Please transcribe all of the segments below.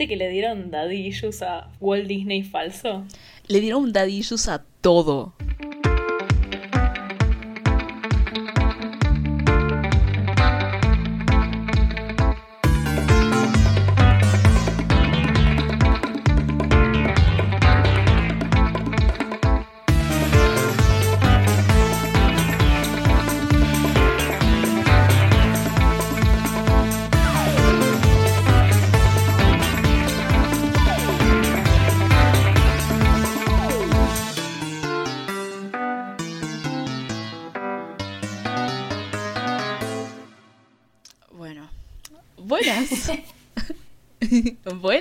¿Viste que le dieron issues a Walt Disney falso? Le dieron issues a todo.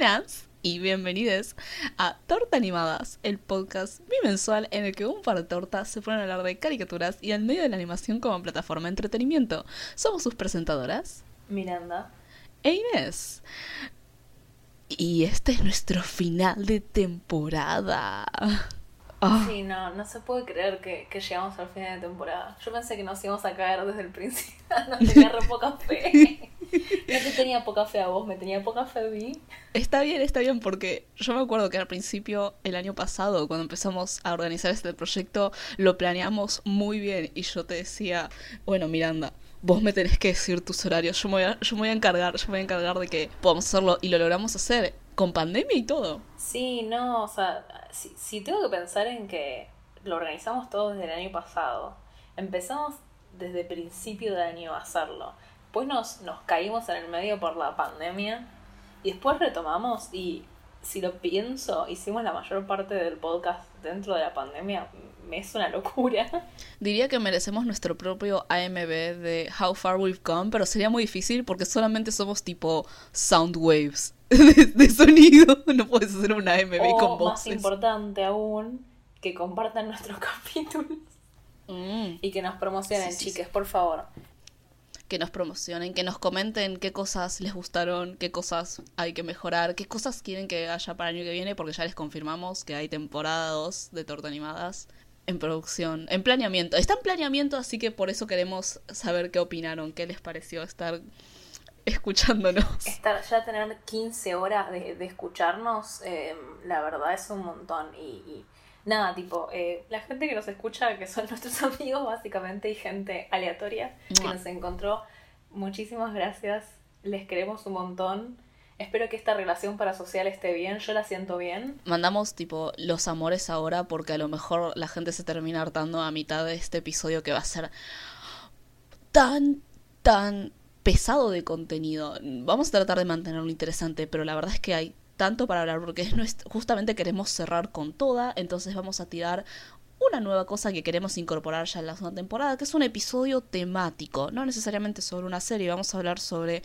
Buenas y bienvenidos a Torta Animadas, el podcast bimensual en el que un par de tortas se ponen a hablar de caricaturas y al medio de la animación como plataforma de entretenimiento. Somos sus presentadoras, Miranda. e Inés. Y este es nuestro final de temporada. Ah, Sí, no, no se puede creer que, que llegamos al final de temporada. Yo pensé que nos íbamos a caer desde el principio. No tenía re poca fe. No te tenía poca fe a vos, me tenía poca fe a mí. Está bien, está bien, porque yo me acuerdo que al principio, el año pasado, cuando empezamos a organizar este proyecto, lo planeamos muy bien y yo te decía, bueno, Miranda, vos me tenés que decir tus horarios, yo me voy a, yo me voy a encargar, yo me voy a encargar de que podamos hacerlo y lo logramos hacer con pandemia y todo. Sí, no, o sea, si, si tengo que pensar en que lo organizamos todo desde el año pasado. Empezamos desde principio de año a hacerlo. Después nos, nos caímos en el medio por la pandemia. Y después retomamos y si lo pienso, hicimos la mayor parte del podcast dentro de la pandemia. Es una locura. Diría que merecemos nuestro propio AMB de How Far We've Come, pero sería muy difícil porque solamente somos tipo sound waves de, de sonido. No puedes hacer un AMB o con más voces. importante aún, que compartan nuestros capítulos Mm. y que nos promocionen, Sí, sí, chiques, por favor. que nos promocionen, que nos comenten qué cosas les gustaron, qué cosas hay que mejorar, qué cosas quieren que haya para el año que viene, porque ya les confirmamos que hay temporada 2 de Torta Animadas en producción, en planeamiento. Está en planeamiento, así que por eso queremos saber qué opinaron, qué les pareció estar escuchándonos. Estar, ya tener 15 horas de, de escucharnos, eh, la verdad es un montón. Y, y nada, tipo, eh, la gente que nos escucha, que son nuestros amigos básicamente, y gente aleatoria que nos encontró, muchísimas gracias. Les queremos un montón. Espero que esta relación parasocial esté bien. Yo la siento bien. Mandamos tipo los amores ahora porque a lo mejor la gente se termina hartando a mitad de este episodio que va a ser tan, tan pesado de contenido. Vamos a tratar de mantenerlo interesante, pero la verdad es que hay tanto para hablar porque justamente queremos cerrar con toda, entonces vamos a tirar una nueva cosa que queremos incorporar ya en la segunda temporada, que es un episodio temático, no necesariamente sobre una serie, vamos a hablar sobre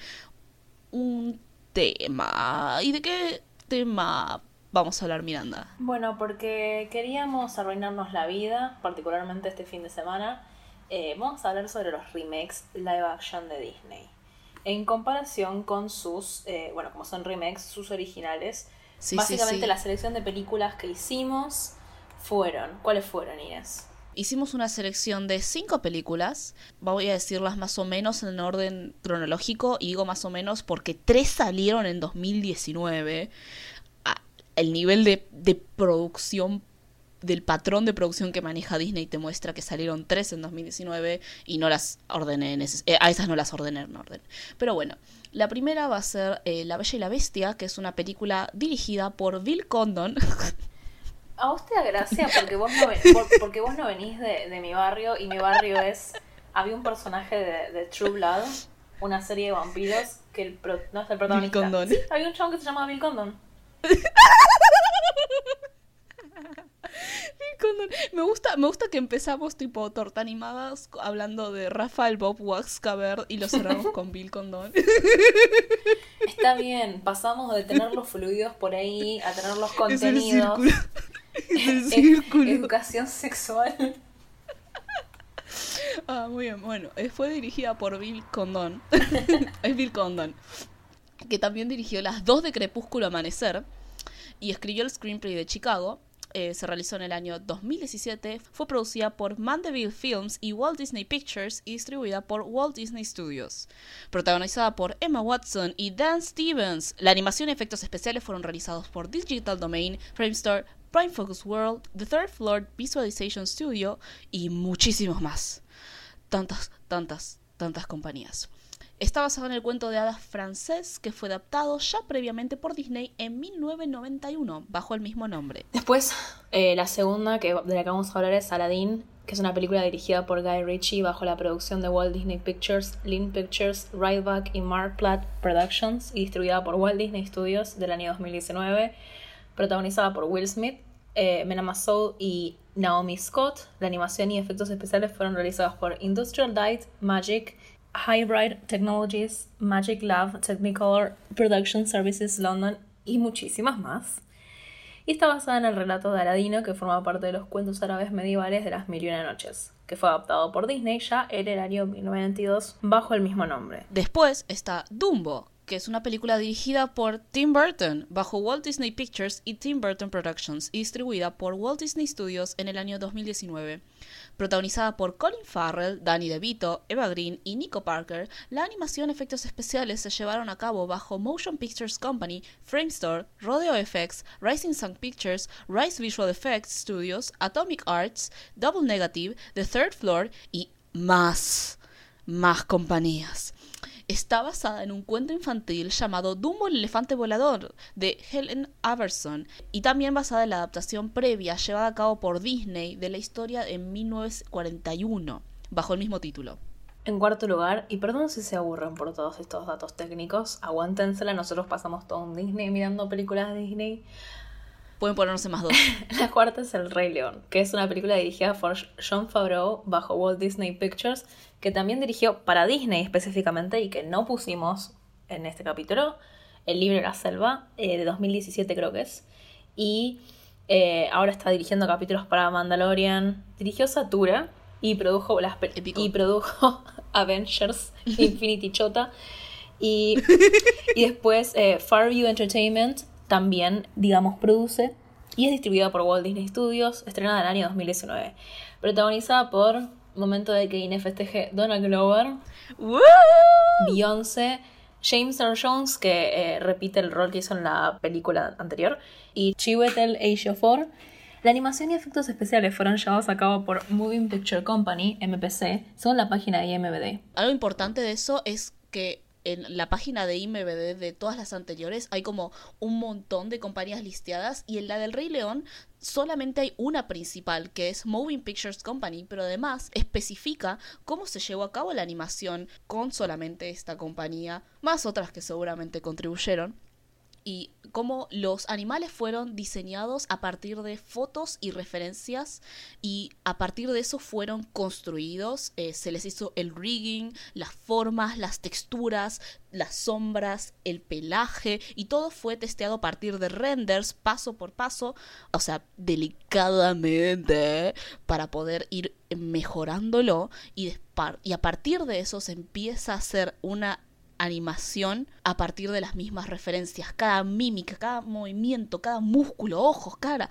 tema. ¿Y de qué tema vamos a hablar, Miranda? Bueno, porque queríamos arruinarnos la vida, particularmente este fin de semana. eh, vamos a hablar sobre los remakes live action de Disney. En comparación con sus, eh, bueno, como son remakes, sus originales. Sí, Básicamente sí, sí. la selección de películas que hicimos fueron. ¿Cuáles fueron, Inés? Hicimos una selección de cinco películas. Voy a decirlas más o menos en orden cronológico. Y digo más o menos porque tres salieron en 2019. Ah, El nivel de, de producción, del patrón de producción que maneja Disney te muestra que salieron tres en 2019 y no las ordené. en ese- eh, a esas no las ordené en orden. Pero bueno, la primera va a ser eh, La Bella y la Bestia, que es una película dirigida por Bill Condon. A vos te da gracia porque vos no, ven- porque vos no venís de, de mi barrio y mi barrio es... Había un personaje de, de True Blood, una serie de vampiros, que el pro- no es el protagonista. Condon. Sí, había un chabón que se llamaba Bill Condon. Me gusta, me gusta que empezamos tipo torta animadas hablando de Rafael Bob Waxcaber y lo cerramos con Bill Condon. Está bien, pasamos de tener los fluidos por ahí a tener los contenidos. Es círculo. educación sexual. Ah, muy bien. Bueno, eh, fue dirigida por Bill Condon. es Bill Condon. Que también dirigió las dos de Crepúsculo Amanecer. Y escribió el screenplay de Chicago. eh, se realizó en el año 2017, fue producida por Mandeville Films y Walt Disney Pictures y distribuida por Walt Disney Studios. Protagonizada por Emma Watson y Dan Stevens, la animación y efectos especiales fueron realizados por Digital Domain, Framestore, Prime Focus World, The Third Floor Visualization Studio y muchísimos más. Tantas, tantas, tantas compañías. Está basado en el cuento de hadas francés que fue adaptado ya previamente por Disney en 1991 bajo el mismo nombre. Después, eh, la segunda que, de la que vamos a hablar es Aladdin, que es una película dirigida por Guy Ritchie bajo la producción de Walt Disney Pictures, Lynn Pictures, Ryback y Mark Platt Productions y distribuida por Walt Disney Studios del año 2019, protagonizada por Will Smith, eh, Mena Massoud y Naomi Scott. La animación y efectos especiales fueron realizados por Industrial Light, Magic, Hybrid Technologies, Magic Lab, Technicolor Production Services London y muchísimas más. Y está basada en el relato de Aladino que forma parte de los cuentos árabes medievales de las Mil y Una Noches, que fue adaptado por Disney ya en el año 1922 bajo el mismo nombre. Después está Dumbo, que es una película dirigida por Tim Burton bajo Walt Disney Pictures y Tim Burton Productions y distribuida por Walt Disney Studios en el año 2019. Protagonizada por Colin Farrell, Danny DeVito, Eva Green y Nico Parker, la animación y efectos especiales se llevaron a cabo bajo Motion Pictures Company, Framestore, Rodeo FX, Rising Sun Pictures, Rise Visual Effects Studios, Atomic Arts, Double Negative, The Third Floor y más, más compañías está basada en un cuento infantil llamado Dumbo el elefante volador de Helen Averson y también basada en la adaptación previa llevada a cabo por Disney de la historia en 1941 bajo el mismo título. En cuarto lugar, y perdón si se aburren por todos estos datos técnicos, aguántensela, nosotros pasamos todo un Disney mirando películas de Disney. Pueden ponerse más dos. la cuarta es El Rey León, que es una película dirigida por John Favreau bajo Walt Disney Pictures que también dirigió para Disney específicamente y que no pusimos en este capítulo, el libro La Selva, eh, de 2017 creo que es, y eh, ahora está dirigiendo capítulos para Mandalorian, dirigió Satura y produjo, las y produjo Avengers Infinity Chota y, y después eh, Farview Entertainment también, digamos, produce y es distribuida por Walt Disney Studios, estrenada en el año 2019, protagonizada por momento de que Ine festeje Donald Glover, Beyoncé, James Earl Jones, que eh, repite el rol que hizo en la película anterior, y Chiwetel Ejiofor. La animación y efectos especiales fueron llevados a cabo por Moving Picture Company, MPC, según la página de IMBD. Algo importante de eso es que en la página de IMBD de todas las anteriores hay como un montón de compañías listadas y en la del Rey León solamente hay una principal que es Moving Pictures Company, pero además especifica cómo se llevó a cabo la animación con solamente esta compañía, más otras que seguramente contribuyeron y cómo los animales fueron diseñados a partir de fotos y referencias y a partir de eso fueron construidos, eh, se les hizo el rigging, las formas, las texturas, las sombras, el pelaje y todo fue testeado a partir de renders paso por paso, o sea, delicadamente para poder ir mejorándolo y, y a partir de eso se empieza a hacer una animación a partir de las mismas referencias, cada mímica, cada movimiento, cada músculo, ojos, cara.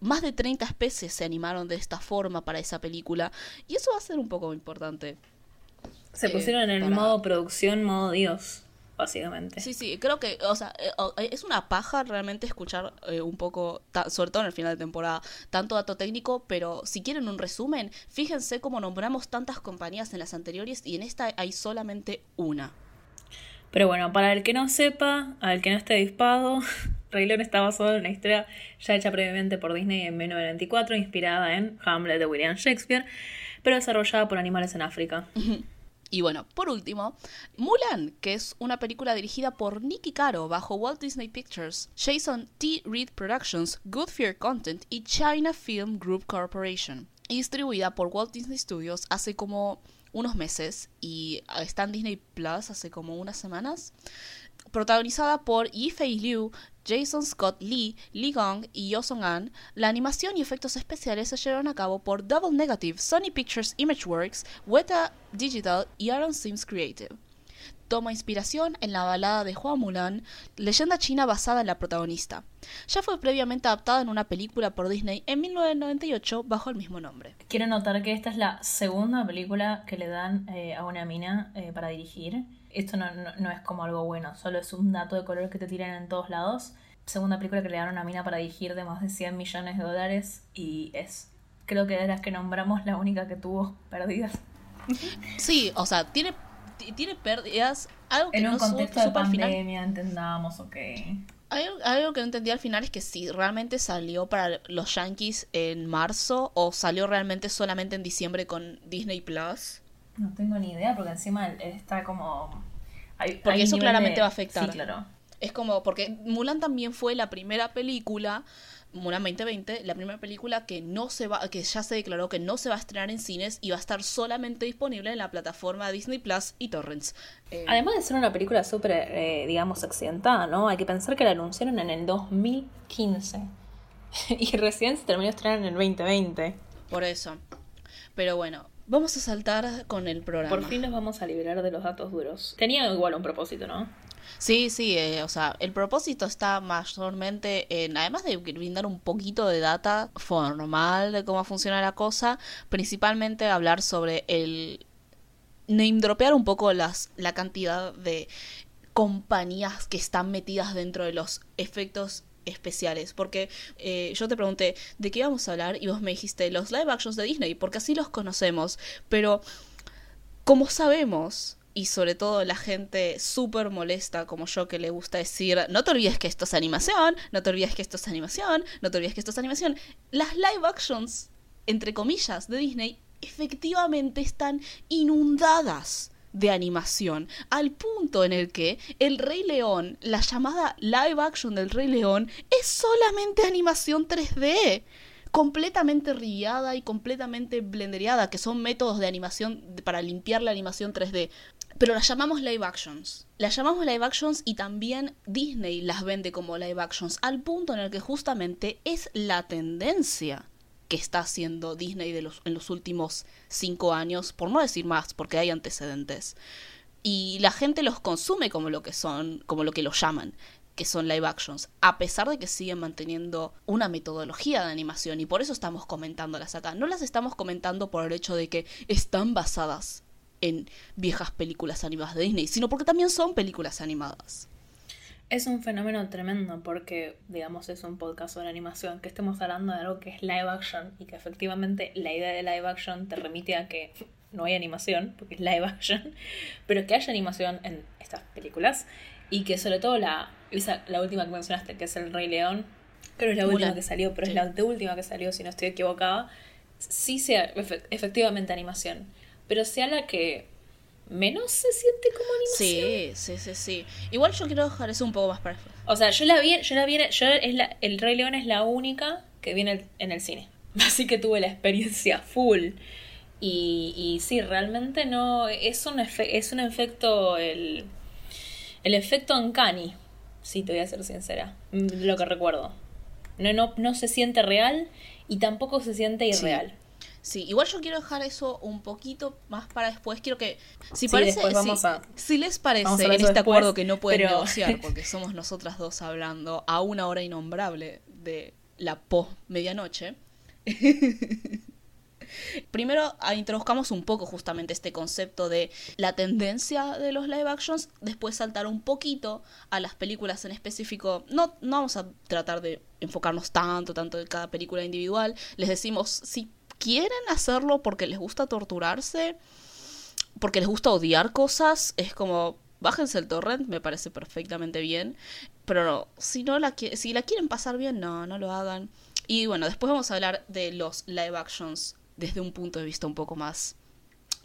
Más de 30 especies se animaron de esta forma para esa película y eso va a ser un poco importante. Se eh, pusieron en el modo producción, modo Dios, básicamente. Sí, sí, creo que, o sea, eh, es una paja realmente escuchar eh, un poco, sobre todo en el final de temporada, tanto dato técnico, pero si quieren un resumen, fíjense cómo nombramos tantas compañías en las anteriores y en esta hay solamente una. Pero bueno, para el que no sepa, al que no esté dispado, Rey León está basado en una historia ya hecha previamente por Disney en 1994, inspirada en Hamlet de William Shakespeare, pero desarrollada por animales en África. Y bueno, por último, Mulan, que es una película dirigida por Nicky Caro bajo Walt Disney Pictures, Jason T. Reed Productions, Good Fear Content y China Film Group Corporation, y distribuida por Walt Disney Studios hace como unos meses y está en Disney Plus hace como unas semanas. Protagonizada por Yifei Liu, Jason Scott Lee, Lee Gong y Yo Song An, la animación y efectos especiales se llevaron a cabo por Double Negative, Sony Pictures Imageworks, Weta Digital y Aaron Sims Creative. Toma inspiración en la balada de Hua Mulan, leyenda china basada en la protagonista. Ya fue previamente adaptada en una película por Disney en 1998 bajo el mismo nombre. Quiero notar que esta es la segunda película que le dan eh, a una mina eh, para dirigir. Esto no, no, es como algo bueno, solo es un dato de color que te tiran en todos lados. Segunda película que le dan a una mina para dirigir de más de 100 millones de dólares y es, creo que de las que nombramos, la única que tuvo pérdidas. Sí, o sea, tiene, tiene pérdidas. Algo que en un contexto de pandemia, entendamos, ok. Algo, que no entendí al final es que si realmente salió para los Yankees en marzo o salió realmente solamente en diciembre con Disney Plus. No tengo ni idea, porque encima está como. porque eso claramente va a afectar. Sí, claro. Es como, porque Mulan también fue la primera película, Mulan 2020, la primera película que no se va, que ya se declaró que no se va a estrenar en cines y va a estar solamente disponible en la plataforma Disney Plus y Torrents. Eh, Además de ser una película súper, eh, digamos, accidentada, ¿no? Hay que pensar que la anunciaron en el 2015 y recién se terminó de estrenar en el 2020. Por eso. Pero bueno, vamos a saltar con el programa. Por fin nos vamos a liberar de los datos duros. Tenía igual un propósito, ¿no? Sí, sí, eh, o sea, el propósito está mayormente en, además de brindar un poquito de data formal de cómo funciona la cosa, principalmente hablar sobre el name dropear un poco las, la cantidad de compañías que están metidas dentro de los efectos especiales. Porque eh, yo te pregunté de qué íbamos a hablar y vos me dijiste los live actions de Disney, porque así los conocemos. Pero, como sabemos, y sobre todo la gente súper molesta como yo que le gusta decir, no te olvides que esto es animación, no te olvides que esto es animación, no te olvides que esto es animación. Las live actions, entre comillas, de Disney, efectivamente están inundadas de animación, al punto en el que el Rey León, la llamada live action del Rey León, es solamente animación 3D completamente riada y completamente blendereada, que son métodos de animación para limpiar la animación 3D pero las llamamos live actions. Las llamamos live actions y también Disney las vende como live actions, al punto en el que justamente es la tendencia que está haciendo Disney de los, en los últimos cinco años, por no decir más, porque hay antecedentes. Y la gente los consume como lo que son, como lo que los llaman, que son live actions, a pesar de que siguen manteniendo una metodología de animación, y por eso estamos comentándolas acá. No las estamos comentando por el hecho de que están basadas en viejas películas animadas de Disney, sino porque también son películas animadas. Es un fenómeno tremendo porque, digamos, es un podcast sobre animación, que estemos hablando de algo que es live action y que efectivamente la idea de live action te remite a que no hay animación, porque es live action, pero que haya animación en estas películas y que sobre todo la, la última que mencionaste, que es El Rey León, creo que es la última que salió, pero es la última que salió, si no estoy equivocada, sí sea efectivamente animación pero sea la que menos se siente como animación. Sí, sí, sí, sí. Igual yo quiero dejar eso un poco más para O sea, yo la vi, yo la vi, yo es la, el Rey León es la única que viene en el cine. Así que tuve la experiencia full. Y, y sí, realmente no, es un, es un efecto, el, el efecto uncanny, sí, te voy a ser sincera, mm, lo que recuerdo. No, no, no se siente real y tampoco se siente irreal. Sí, igual yo quiero dejar eso un poquito más para después. Quiero que, si parece, vamos a, si les parece en este acuerdo que no pueden negociar, porque somos nosotras dos hablando a una hora innombrable de la post medianoche. Primero ah, introduzcamos un poco justamente este concepto de la tendencia de los live actions, después saltar un poquito a las películas en específico. No, no vamos a tratar de enfocarnos tanto, tanto en cada película individual. Les decimos si quieren hacerlo porque les gusta torturarse, porque les gusta odiar cosas, es como, bájense el torrent, me parece perfectamente bien. Pero no, si, no la, si la quieren pasar bien, no, no lo hagan. Y bueno, después vamos a hablar de los live actions desde un punto de vista un poco más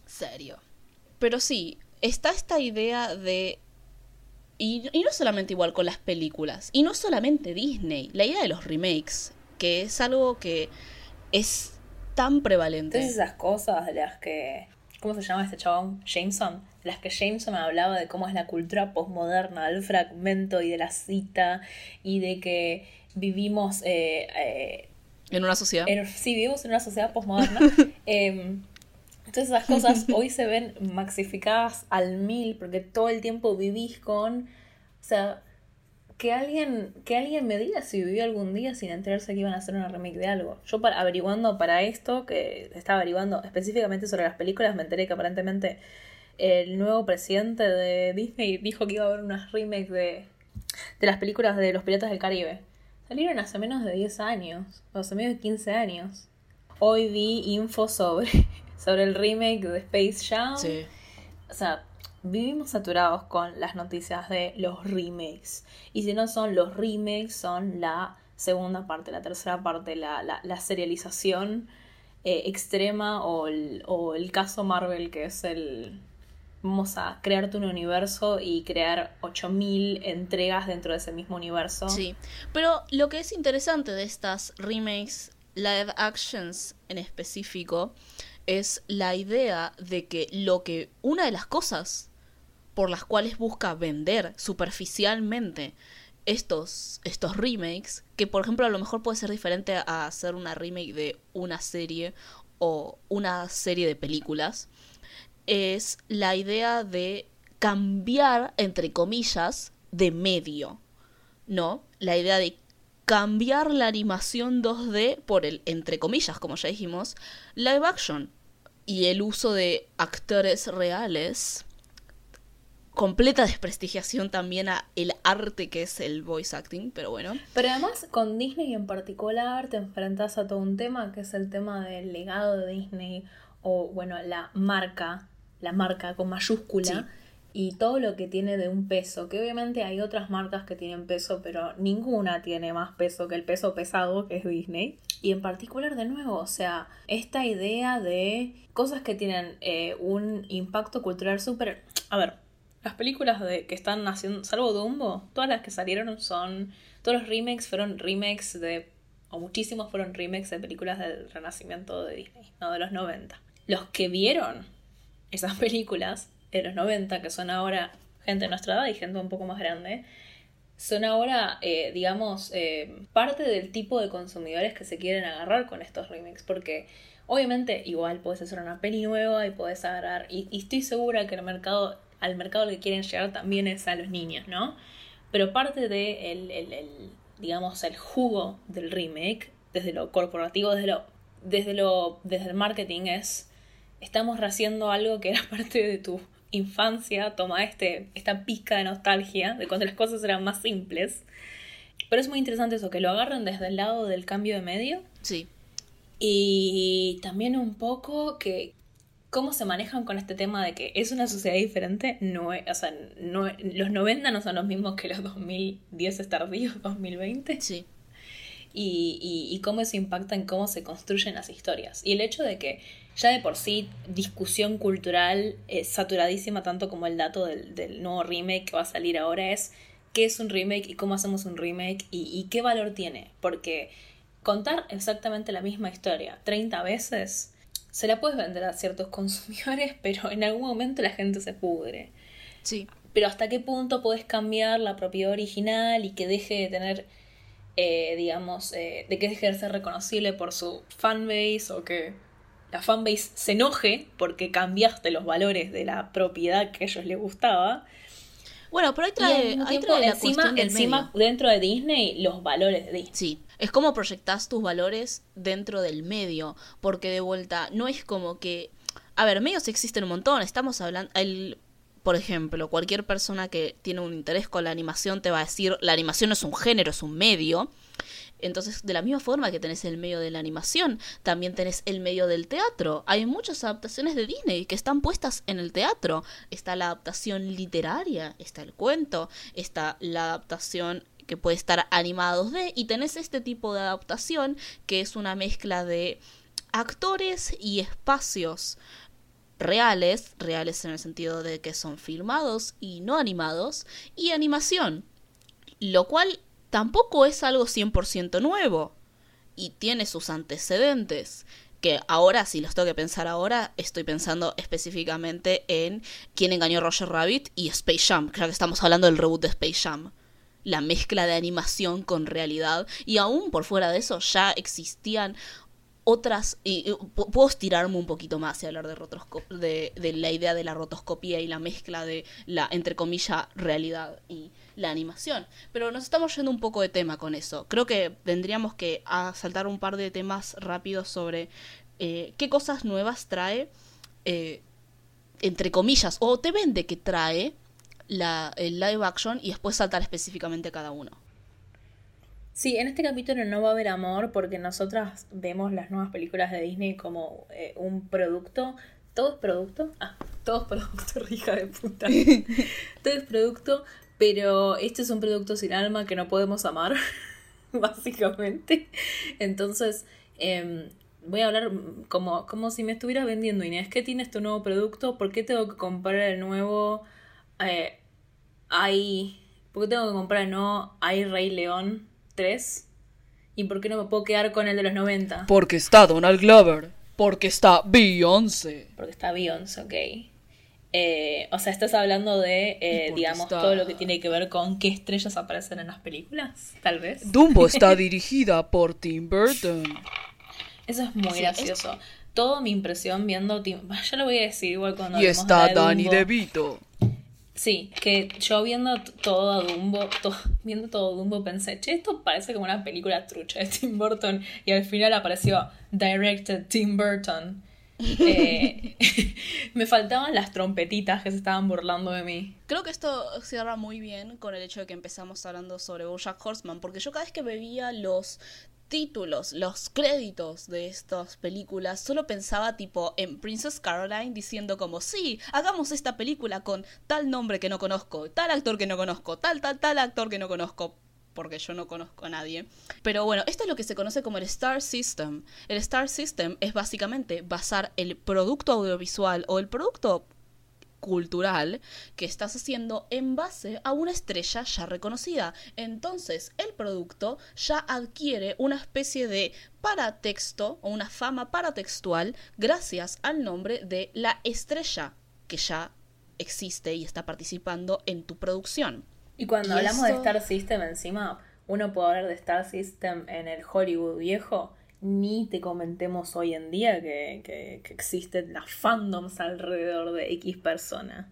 serio. Pero sí, está esta idea de... Y, no solamente igual con las películas, y no solamente Disney, la idea de los remakes, que es algo que es tan prevalente. Todas esas cosas de las que. ¿Cómo se llama este chabón? Jameson. Las que Jameson me hablaba de cómo es la cultura postmoderna, del fragmento y de la cita, y de que vivimos. Eh, eh, en una sociedad. sí, vivimos en una sociedad postmoderna. Em, Todas esas cosas hoy se ven maxificadas al mil porque todo el tiempo vivís con... O sea, que alguien, que alguien me diga si vivió algún día sin enterarse que iban a hacer una remake de algo. Yo para, averiguando para esto, que estaba averiguando específicamente sobre las películas, me enteré que aparentemente el nuevo presidente de Disney dijo que iba a haber unas remakes de, de las películas de los Piratas del Caribe. Salieron hace menos de 10 años, o hace menos de 15 años. Hoy vi info sobre, sobre el remake de Space Jam. Sí. O sea, vivimos saturados con las noticias de los remakes. Y si no son los remakes, son la segunda parte, la tercera parte, la, la, la serialización eh, extrema o el, o el caso Marvel, que es el... Vamos a crearte un universo y crear 8000 entregas dentro de ese mismo universo. Sí, pero lo que es interesante de estas remakes live actions en específico es la idea de que lo que una de las cosas por las cuales busca vender superficialmente estos, estos remakes, que por ejemplo a lo mejor puede ser diferente a hacer una remake de una serie o una serie de películas, es la idea de cambiar, entre comillas, de medio, ¿no? La idea de cambiar la animación 2D por el, entre comillas, como ya dijimos, live action. Y el uso de actores reales completa desprestigiación también a el arte que es el voice acting, pero bueno. Pero además con Disney en particular te enfrentas a todo un tema que es el tema del legado de Disney o bueno, la marca, la marca con mayúscula Sí. y todo lo que tiene de un peso, que obviamente hay otras marcas que tienen peso, pero ninguna tiene más peso que el peso pesado que es Disney. Y en particular, de nuevo, o sea, esta idea de cosas que tienen eh, un impacto cultural súper... A ver, las películas de, que están haciendo, salvo Dumbo, todas las que salieron son, todos los remakes fueron remakes de, o muchísimos fueron remakes de películas del renacimiento de Disney, no de los 90. Los que vieron esas películas de los 90, que son ahora gente de nuestra edad y gente un poco más grande, son ahora, eh, digamos, eh, parte del tipo de consumidores que se quieren agarrar con estos remakes, porque obviamente igual puedes hacer una peli nueva y puedes agarrar, y, y estoy segura que el mercado al mercado que quieren llegar también es a los niños, ¿no? Pero parte de el, el, el, digamos, el jugo del remake, desde lo corporativo, desde lo, desde lo, desde el marketing, es estamos haciendo algo que era parte de tu infancia, toma este, esta pizca de nostalgia de cuando las cosas eran más simples. Pero es muy interesante eso, que lo agarren desde el lado del cambio de medio Sí. y también un poco que cómo se manejan con este tema de que es una sociedad diferente, no es, o sea, no, los 90 no son los mismos que los 2010 tardíos, 2020. Sí. Y, y, y, cómo eso impacta en cómo se construyen las historias. Y el hecho de que ya de por sí discusión cultural es saturadísima, tanto como el dato del, del nuevo remake que va a salir ahora, es qué es un remake y cómo hacemos un remake y, y qué valor tiene. Porque contar exactamente la misma historia 30 veces se la puedes vender a ciertos consumidores, pero en algún momento la gente se pudre. Sí. Pero hasta qué punto puedes cambiar la propiedad original y que deje de tener, eh, digamos, eh, de que deje de ser reconocible por su fanbase o que la fanbase se enoje porque cambiaste los valores de la propiedad que a ellos les gustaba. Bueno, pero ahí trae, ahí trae la encima, del encima medio. dentro de Disney, los valores de Disney. Sí, es como proyectas tus valores dentro del medio, porque de vuelta no es como que, a ver, medios existen un montón, estamos hablando, el, por ejemplo, cualquier persona que tiene un interés con la animación te va a decir, la animación no es un género, es un medio. Entonces, de la misma forma que tenés el medio de la animación, también tenés el medio del teatro. Hay muchas adaptaciones de Disney que están puestas en el teatro. Está la adaptación literaria, está el cuento, está la adaptación que puede estar animada 2D y tenés este tipo de adaptación que es una mezcla de actores y espacios reales, reales en el sentido de que son filmados y no animados, y animación, lo cual tampoco es algo 100% nuevo y tiene sus antecedentes que ahora, si los tengo que pensar ahora, estoy pensando específicamente en quién engañó a Roger Rabbit y Space Jam, creo que estamos hablando del reboot de Space Jam. La mezcla de animación con realidad y aún por fuera de eso ya existían otras, y, puedo estirarme un poquito más y hablar de, la idea de la rotoscopía y la mezcla de la, entre comillas, realidad y la animación. Pero nos estamos yendo un poco de tema con eso. Creo que tendríamos que saltar un par de temas rápidos sobre eh, qué cosas nuevas trae, eh, entre comillas, o te vende que trae la, el live action y después saltar específicamente cada uno. Sí, en este capítulo no va a haber amor porque nosotras vemos las nuevas películas de Disney como eh, un producto. ¿Todo es producto? Ah, todo es producto, hija de puta. todo es producto, pero este es un producto sin alma que no podemos amar, básicamente. Entonces, em, voy a hablar como, como si me estuviera vendiendo Inés. ¿Qué tienes tu nuevo producto? ¿Por qué tengo que comprar el nuevo... Eh, ¿Por qué tengo que comprar el nuevo Hay Rey León? 3. ¿Y por qué no me puedo quedar con el de los 90? Porque está Donald Glover. Porque está Beyoncé. Porque está Beyoncé, ok. Eh, o sea, estás hablando de, eh, digamos, todo lo que tiene que ver con qué estrellas aparecen en las películas, tal vez. Dumbo está dirigida por Tim Burton. Eso es muy gracioso. Toda mi impresión viendo Tim... Ya lo voy a decir igual cuando... Y está Danny DeVito. Sí, que yo viendo todo Dumbo, viendo todo Dumbo pensé, che, esto parece como una película trucha de Tim Burton y al final apareció Directed Tim Burton. Eh, me faltaban las trompetitas que se estaban burlando de mí. Creo que esto cierra muy bien con el hecho de que empezamos hablando sobre BoJack Horseman, porque yo cada vez que veía los títulos, los créditos de estas películas, solo pensaba tipo en Princess Caroline diciendo como, sí, hagamos esta película con tal nombre que no conozco, tal actor que no conozco, tal, tal, tal actor que no conozco, porque yo no conozco a nadie. Pero bueno, esto es lo que se conoce como el Star System. El Star System es básicamente basar el producto audiovisual o el producto cultural que estás haciendo en base a una estrella ya reconocida. Entonces, el producto ya adquiere una especie de paratexto o una fama paratextual gracias al nombre de la estrella que ya existe y está participando en tu producción. Y cuando hablamos de Star System encima, uno puede hablar de Star System en el Hollywood viejo ni te comentemos hoy en día que, que, existen las fandoms alrededor de X persona.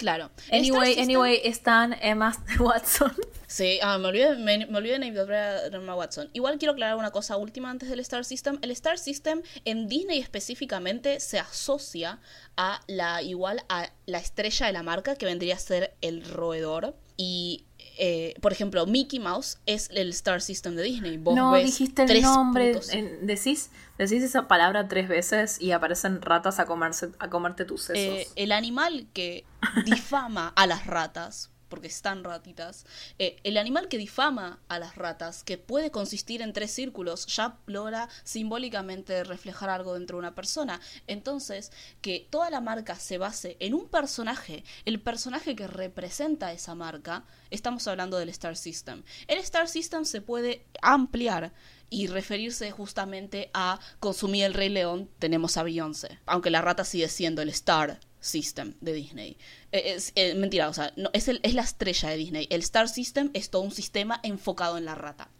Claro. Anyway, anyway, están Emma Watson. Sí, ah, me olvidé, me, olvidé de Emma Watson. Igual quiero aclarar una cosa última antes del Star System. El Star System en Disney específicamente se asocia a la igual a la estrella de la marca que vendría a ser el roedor. Y eh, por ejemplo, Mickey Mouse es el Star System de Disney. no dijiste el nombre. decís, decís esa palabra tres veces y aparecen ratas a, comerse, a comerte tus sesos. Eh, el animal que difama a las ratas porque están ratitas. Eh, el animal que difama a las ratas, que puede consistir en tres círculos, ya logra simbólicamente reflejar algo dentro de una persona. Entonces, que toda la marca se base en un personaje, el personaje que representa esa marca, estamos hablando del Star System. El Star System se puede ampliar y referirse justamente a consumir el Rey León, tenemos a Beyoncé. Aunque la rata sigue siendo el Star System de Disney. Eh, es, eh, mentira, o sea, no, es, es la estrella de Disney. El Star System es todo un sistema enfocado en la rata.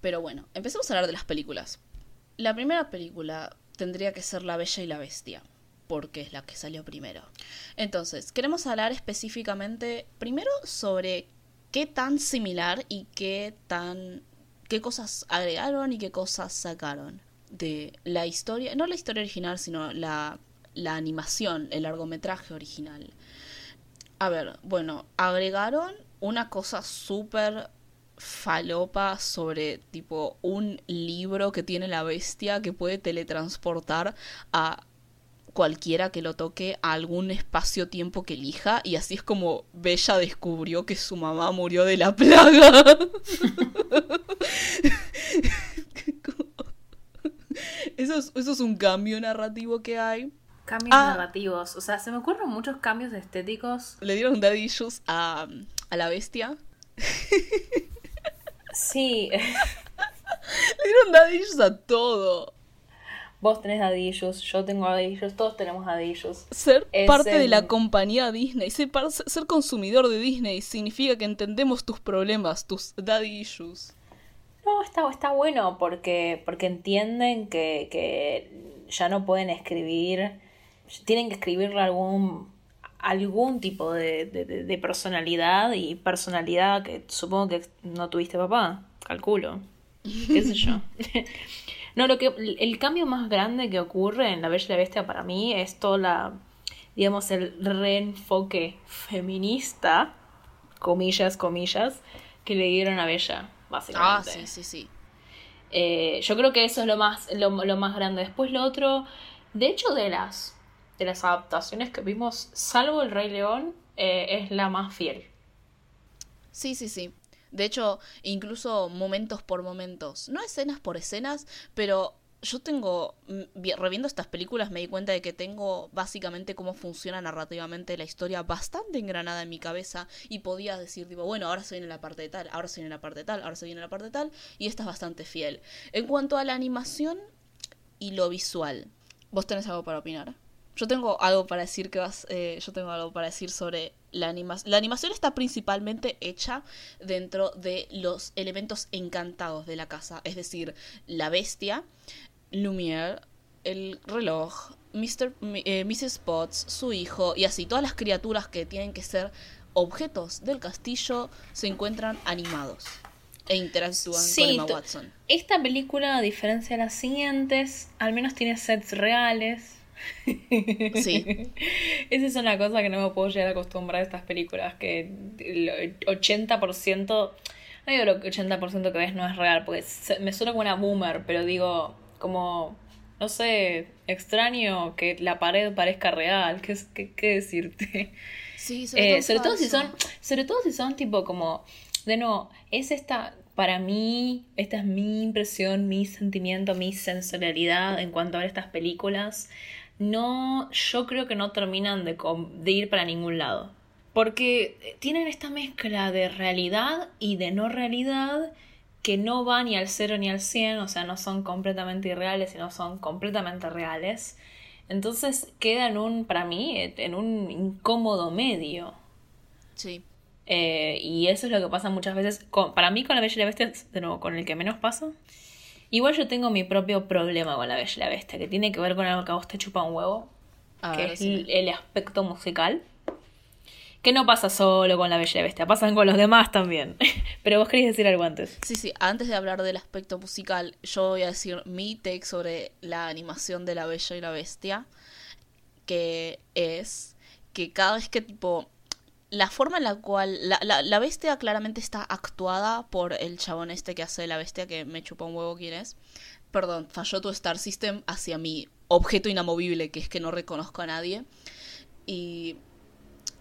Pero bueno, empecemos a hablar de las películas. La primera película tendría que ser La Bella y la Bestia, porque es la que salió primero. Entonces, queremos hablar específicamente primero sobre qué tan similar y qué tan qué cosas agregaron y qué cosas sacaron de la historia, no la historia original, sino la la animación, el largometraje original. A ver, bueno, agregaron una cosa súper falopa sobre tipo un libro que tiene la bestia que puede teletransportar a cualquiera que lo toque a algún espacio-tiempo que elija y así es como Bella descubrió que su mamá murió de la plaga. eso, es, eso es un cambio narrativo que hay. Cambios ah. narrativos. O sea, se me ocurren muchos cambios estéticos. Le dieron daddy issues a, a la bestia. Sí. Le dieron daddy issues a todo. Vos tenés daddy issues, yo tengo daddy issues, todos tenemos daddy issues. Ser parte de la compañía Disney, ser, ser consumidor de Disney significa que entendemos tus problemas, tus daddy issues. No, está, está bueno porque, porque entienden que, que ya no pueden escribir, tienen que escribirle algún algún tipo de, de, de, personalidad y personalidad que supongo que no tuviste papá, calculo, qué sé yo. no, lo que el cambio más grande que ocurre en La Bella y la Bestia para mí es toda la digamos el reenfoque feminista, comillas, comillas, que le dieron a Bella, básicamente. Ah, sí, sí, sí. Eh, yo creo que eso es lo más, lo, lo más grande. Después lo otro, de hecho de las de las adaptaciones que vimos, salvo El Rey León, eh, es la más fiel. Sí, sí, sí. De hecho, incluso momentos por momentos. No escenas por escenas, pero yo tengo, mm, reviendo estas películas, me di cuenta de que tengo básicamente cómo funciona narrativamente la historia bastante engranada en mi cabeza y podía decir, tipo, bueno, ahora se viene la parte de tal, ahora se viene la parte de tal, ahora se viene la parte de tal, y esta es bastante fiel. En cuanto a la animación y lo visual, ¿vos tenés algo para opinar? Yo tengo algo para decir que vas, eh, yo tengo algo para decir sobre la animación. La animación está principalmente hecha dentro de los elementos encantados de la casa, es decir, la bestia, Lumière, el reloj, Mr., eh, Mrs. Potts, su hijo y así todas las criaturas que tienen que ser objetos del castillo se encuentran animados e interactúan con Emma Watson. Esta película, a diferencia de las siguientes, al menos tiene sets reales Sí. Esa es una cosa que no me puedo llegar a acostumbrar a estas películas, que el 80%, no digo lo que 80% que ves no es real, porque me suena como una boomer, pero digo, como, no sé, extraño que la pared parezca real, ¿qué, qué, decirte? Sí, sobre, eh, todo, si son, sobre todo si son tipo como, de nuevo, es esta, para mí, esta es mi impresión, mi sentimiento, mi sensorialidad en cuanto a ver estas películas no, yo creo que no terminan de, de ir para ningún lado. Porque tienen esta mezcla de realidad y de no realidad que no va ni al cero ni al cien, o sea, no son completamente irreales, sino son completamente reales. Entonces queda en un, para mí, en un incómodo medio. Sí. Eh, y eso es lo que pasa muchas veces. para mí, con la Bella y la Bestia, de nuevo, con el que menos pasa. Igual yo tengo mi propio problema con la Bella y la Bestia, que tiene que ver con algo que a vos te chupa un huevo, que es el, aspecto musical. Que no pasa solo con la Bella y la Bestia, pasan con los demás también. Pero vos querías decir algo antes. Sí, sí, antes de hablar del aspecto musical, yo voy a decir mi take sobre la animación de la Bella y la Bestia, que es que cada vez que tipo la forma en la cual la, la, bestia claramente está actuada por el chabón este que hace la bestia, que me chupa un huevo quién es. Perdón, falló tu Star System hacia mi objeto inamovible, que es que no reconozco a nadie. Y,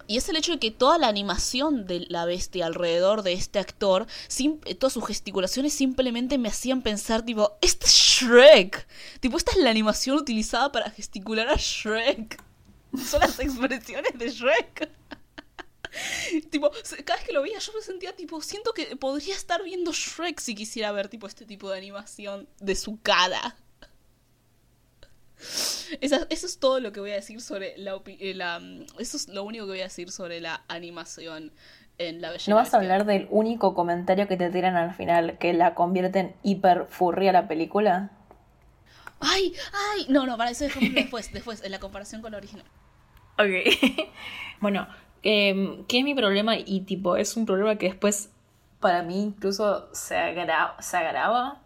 y es el hecho de que toda la animación de la bestia alrededor de este actor, todas sus gesticulaciones simplemente me hacían pensar, tipo, este es Shrek. Tipo, esta es la animación utilizada para gesticular a Shrek. Son las expresiones de Shrek. tipo, cada vez que lo veía yo me sentía tipo, siento que podría estar viendo Shrek si quisiera ver tipo este tipo de animación de su cara. eso es todo lo que voy a decir sobre la, eh, la, Eso es lo único que voy a decir sobre la animación en La Bella ¿No vas a hablar del único comentario que te tiran al final que la convierte en hiper furria la película? ¡Ay! ¡Ay! No, no, para eso después, después, en la comparación con la original. Ok. bueno, eh, ¿Qué es mi problema? Y tipo, es un problema que después para mí incluso se, agrava, se agrava.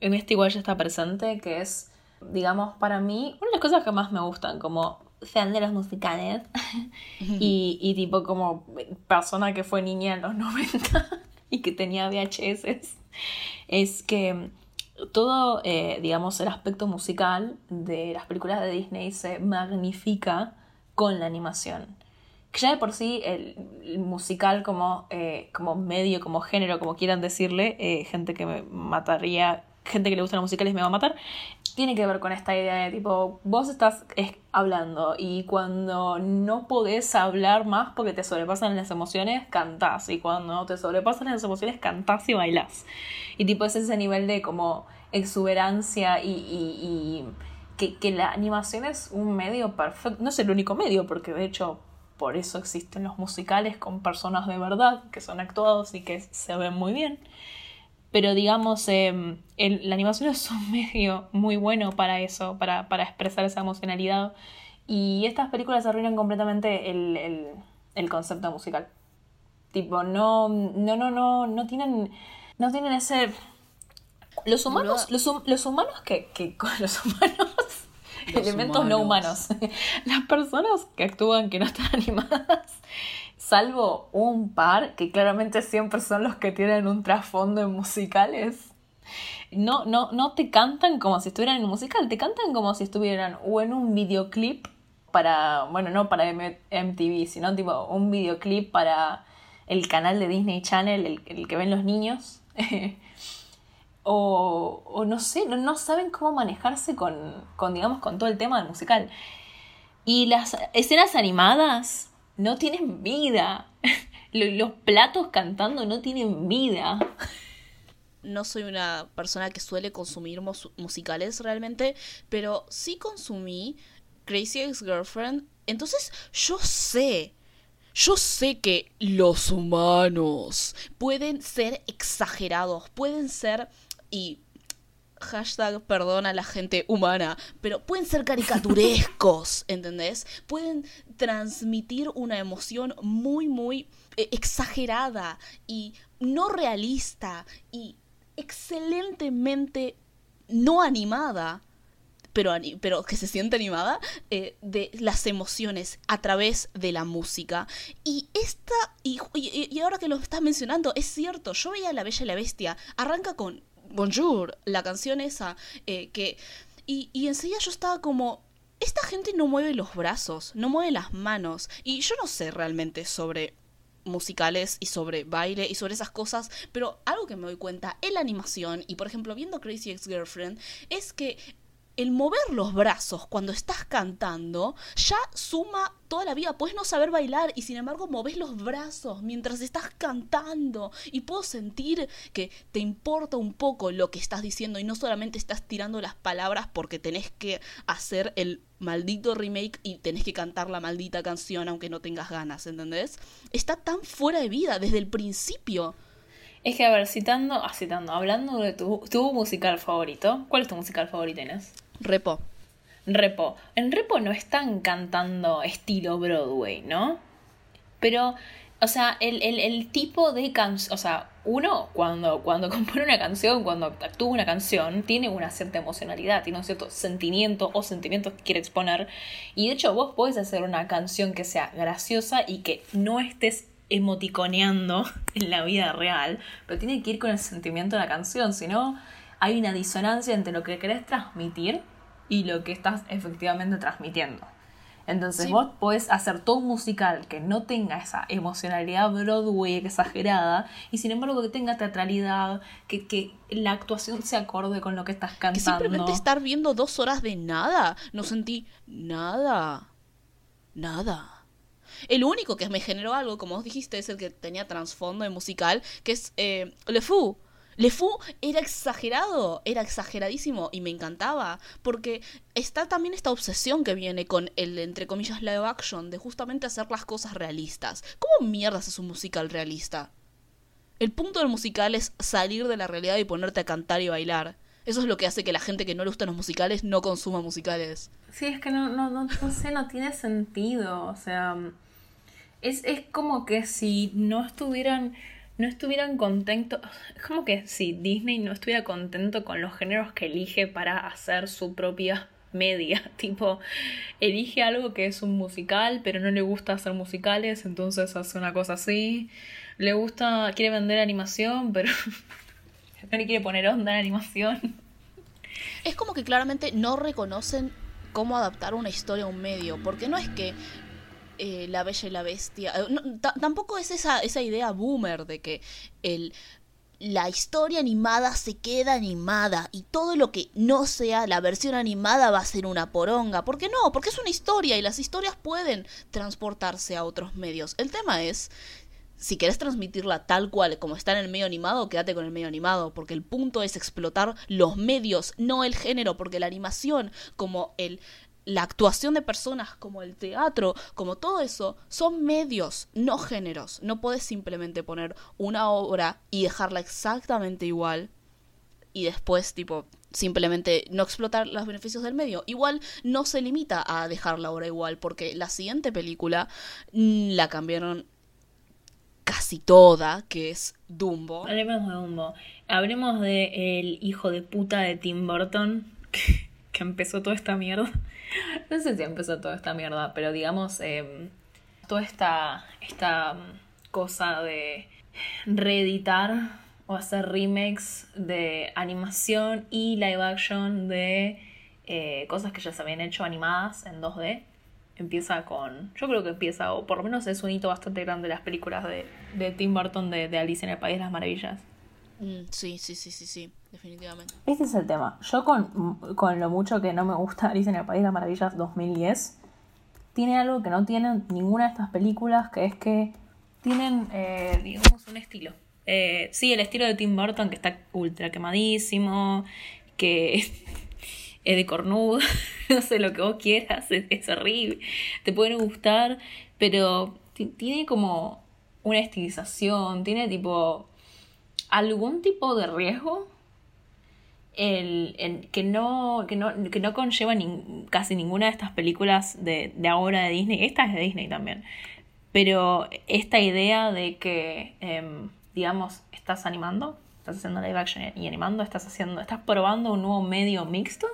En este igual ya está presente, que es, digamos, para mí, una de las cosas que más me gustan, como fan de los musicales y, y tipo como persona que fue niña en los 90 y que tenía VHS, es que todo, eh, digamos, el aspecto musical de las películas de Disney se magnifica con la animación que ya de por sí el, musical como, eh, como medio, como género, como quieran decirle, eh, gente que me mataría, gente que le gustan los musicales me va a matar, tiene que ver con esta idea de tipo, vos estás hablando y cuando no podés hablar más porque te sobrepasan las emociones, cantás. Y cuando te sobrepasan las emociones, cantás y bailás. Y tipo es ese nivel de como exuberancia y, y, que, que la animación es un medio perfecto. No es el único medio, porque de hecho por eso existen los musicales con personas de verdad que son actuados y que se ven muy bien. pero digamos, em, la animación es un medio muy bueno para eso, para, para expresar esa emocionalidad. Y estas películas arruinan completamente el, el, concepto musical. Tipo, no, no, no, no, no tienen, no tienen ese... Los humanos, los, los, humanos que, que los humanos elementos no humanos. Las personas que actúan que no están animadas, salvo un par, que claramente siempre son los que tienen un trasfondo en musicales, no, no, no te cantan como si estuvieran en un musical, te cantan como si estuvieran o en un videoclip para, bueno, no para MTV, sino tipo un videoclip para el canal de Disney Channel, el, que ven los niños. o, o, no sé, no, saben cómo manejarse con, con, digamos, con todo el tema del musical. Y las escenas animadas no tienen vida. Los platos cantando no tienen vida. No soy una persona que suele consumir musicales realmente, pero sí consumí Crazy Ex Girlfriend. Entonces yo sé, yo sé que los humanos pueden ser exagerados, pueden ser y hashtag perdona a la gente humana, pero pueden ser caricaturescos, ¿entendés? Pueden transmitir una emoción muy, muy eh, exagerada y no realista y excelentemente no animada pero, pero que se siente animada, eh, de las emociones a través de la música. Y esta, y, y, ahora que lo estás mencionando, es cierto, yo veía La Bella y la Bestia, arranca con Bonjour, la canción esa, eh, que... Y, y enseguida yo estaba como, esta gente no mueve los brazos, no mueve las manos. Y yo no sé realmente sobre musicales y sobre baile y sobre esas cosas, pero algo que me doy cuenta en la animación y por ejemplo viendo Crazy Ex Girlfriend es que el mover los brazos cuando estás cantando ya suma toda la vida. Puedes no saber bailar y sin embargo moves los brazos mientras estás cantando y puedo sentir que te importa un poco lo que estás diciendo y no solamente estás tirando las palabras porque tenés que hacer el maldito remake y tenés que cantar la maldita canción aunque no tengas ganas, ¿entendés? Está tan fuera de vida desde el principio. Es que, a ver, citando, ah, citando, hablando de tu, tu musical favorito, ¿cuál es tu musical favorito, Inés? Repo. Repo. En Repo no están cantando estilo Broadway, ¿no? Pero, o sea, el, tipo de canción, o sea, uno cuando, cuando compone una canción, cuando actúa una canción, tiene una cierta emocionalidad, tiene un cierto sentimiento o sentimientos que quiere exponer. Y de hecho vos podés hacer una canción que sea graciosa y que no estés emoticoneando en la vida real, pero tiene que ir con el sentimiento de la canción, si no hay una disonancia entre lo que querés transmitir y lo que estás efectivamente transmitiendo. Entonces vos podés hacer todo un musical que no tenga esa emocionalidad Broadway exagerada y sin embargo que tenga teatralidad, que, que la actuación se acorde con lo que estás cantando. Que simplemente estar viendo dos horas de nada, no sentí nada, nada. El único que me generó algo, como vos dijiste, es el que tenía trasfondo de musical, que es eh, Le Fou le Fou era exagerado, era exageradísimo y me encantaba, porque está también esta obsesión que viene con el, entre comillas, live action, de justamente hacer las cosas realistas. ¿Cómo mierdas es un musical realista? El punto del musical es salir de la realidad y ponerte a cantar y bailar. Eso es lo que hace que la gente que no le gustan los musicales no consuma musicales. Sí, es que no, no, no, no sé, no tiene sentido. O sea, es, es como que si no estuvieran no estuvieran contentos, es como que si Disney no estuviera contento con los géneros que elige para hacer su propia media, tipo, elige algo que es un musical, pero no le gusta hacer musicales, entonces hace una cosa así, le gusta, quiere vender animación, pero no le quiere poner onda en animación. Es como que claramente no reconocen cómo adaptar una historia a un medio, porque no es que eh, la Bella y la Bestia. Eh, tampoco es esa, esa idea boomer de que el, la historia animada se queda animada y todo lo que no sea la versión animada va a ser una poronga. ¿Por qué no? Porque es una historia y las historias pueden transportarse a otros medios. El tema es, si querés transmitirla tal cual como está en el medio animado, quédate con el medio animado, porque el punto es explotar los medios, no el género, porque la animación como el la actuación de personas, como el teatro, como todo eso, son medios, no géneros. No puedes simplemente poner una obra y dejarla exactamente igual y después, tipo, simplemente no explotar los beneficios del medio. Igual no se limita a dejar la obra igual, porque la siguiente película mm, la cambiaron casi toda, que es Dumbo. Hablemos de Dumbo. Hablemos de el hijo de puta de Tim Burton, que, empezó toda esta mierda. No sé si empezó toda esta mierda, pero digamos, em, toda esta, esta cosa de reeditar o hacer remakes de animación y live action de eh, cosas que ya se habían hecho animadas en 2D empieza con. Yo creo que empieza, o por lo menos es un hito bastante grande las películas de, de Tim Burton de, de, Alicia en el País de las Maravillas. Mm, sí, sí, sí, sí, sí, definitivamente. Este es el tema. Yo con, con lo mucho que no me gusta Alicia en el País de las Maravillas 2010, tiene algo que no tienen ninguna de estas películas, que es que tienen, eh, digamos, un estilo. Eh, sí, el estilo de Tim Burton, que está ultra quemadísimo, que es de cornudo, no sé lo que vos quieras, es, horrible, te pueden gustar, pero tiene como una estilización, tiene tipo algún tipo de riesgo el, que, no, que, no, que no conlleva casi ninguna de estas películas de, de, ahora de Disney. Esta es de Disney también. Pero esta idea de que, em, digamos, estás animando, estás haciendo live action y animando, estás haciendo, estás probando un nuevo medio mixto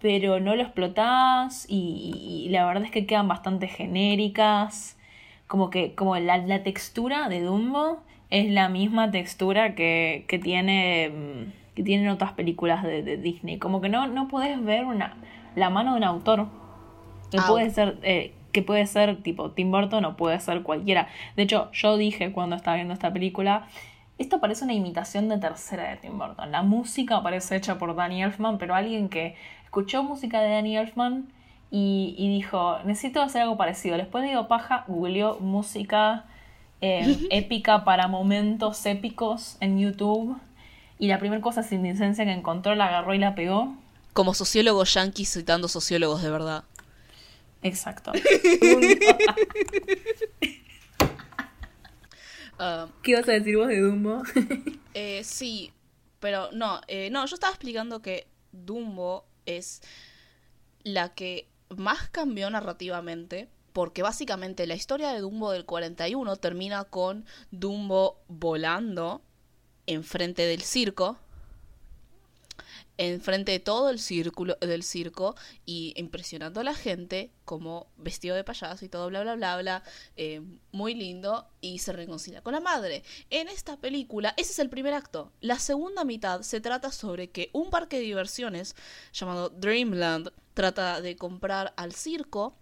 pero no lo explotás y, la verdad es que quedan bastante genéricas. Como que como la, la textura de Dumbo es la misma textura que, que tiene mm, que tienen otras películas de, Disney. Como que no, no puedes ver una, la mano de un autor. Que ah, puede ser, eh, que puede ser tipo Tim Burton o puede ser cualquiera. De hecho, yo dije cuando estaba viendo esta película, esto parece una imitación de tercera de Tim Burton. La música parece hecha por Danny Elfman, pero alguien que escuchó música de Danny Elfman y, dijo, necesito hacer algo parecido. Después de Digo Paja, googleó música eh, épica para momentos épicos en YouTube. Y la primera cosa sin licencia que encontró la agarró y la pegó. Como sociólogo yankee citando sociólogos de verdad. Exacto. Ah. ¿Qué ibas a decir vos de Dumbo? Eh, sí, pero no, eh, no, yo estaba explicando que Dumbo es la que más cambió narrativamente, porque básicamente la historia de Dumbo del 41 termina con Dumbo volando enfrente del circo enfrente de todo el círculo del circo y impresionando a la gente como vestido de payaso y todo bla bla bla bla eh, muy lindo y se reconcilia con la madre. En esta película ese es el primer acto. La segunda mitad se trata sobre que un parque de diversiones llamado Dreamland trata de comprar al circo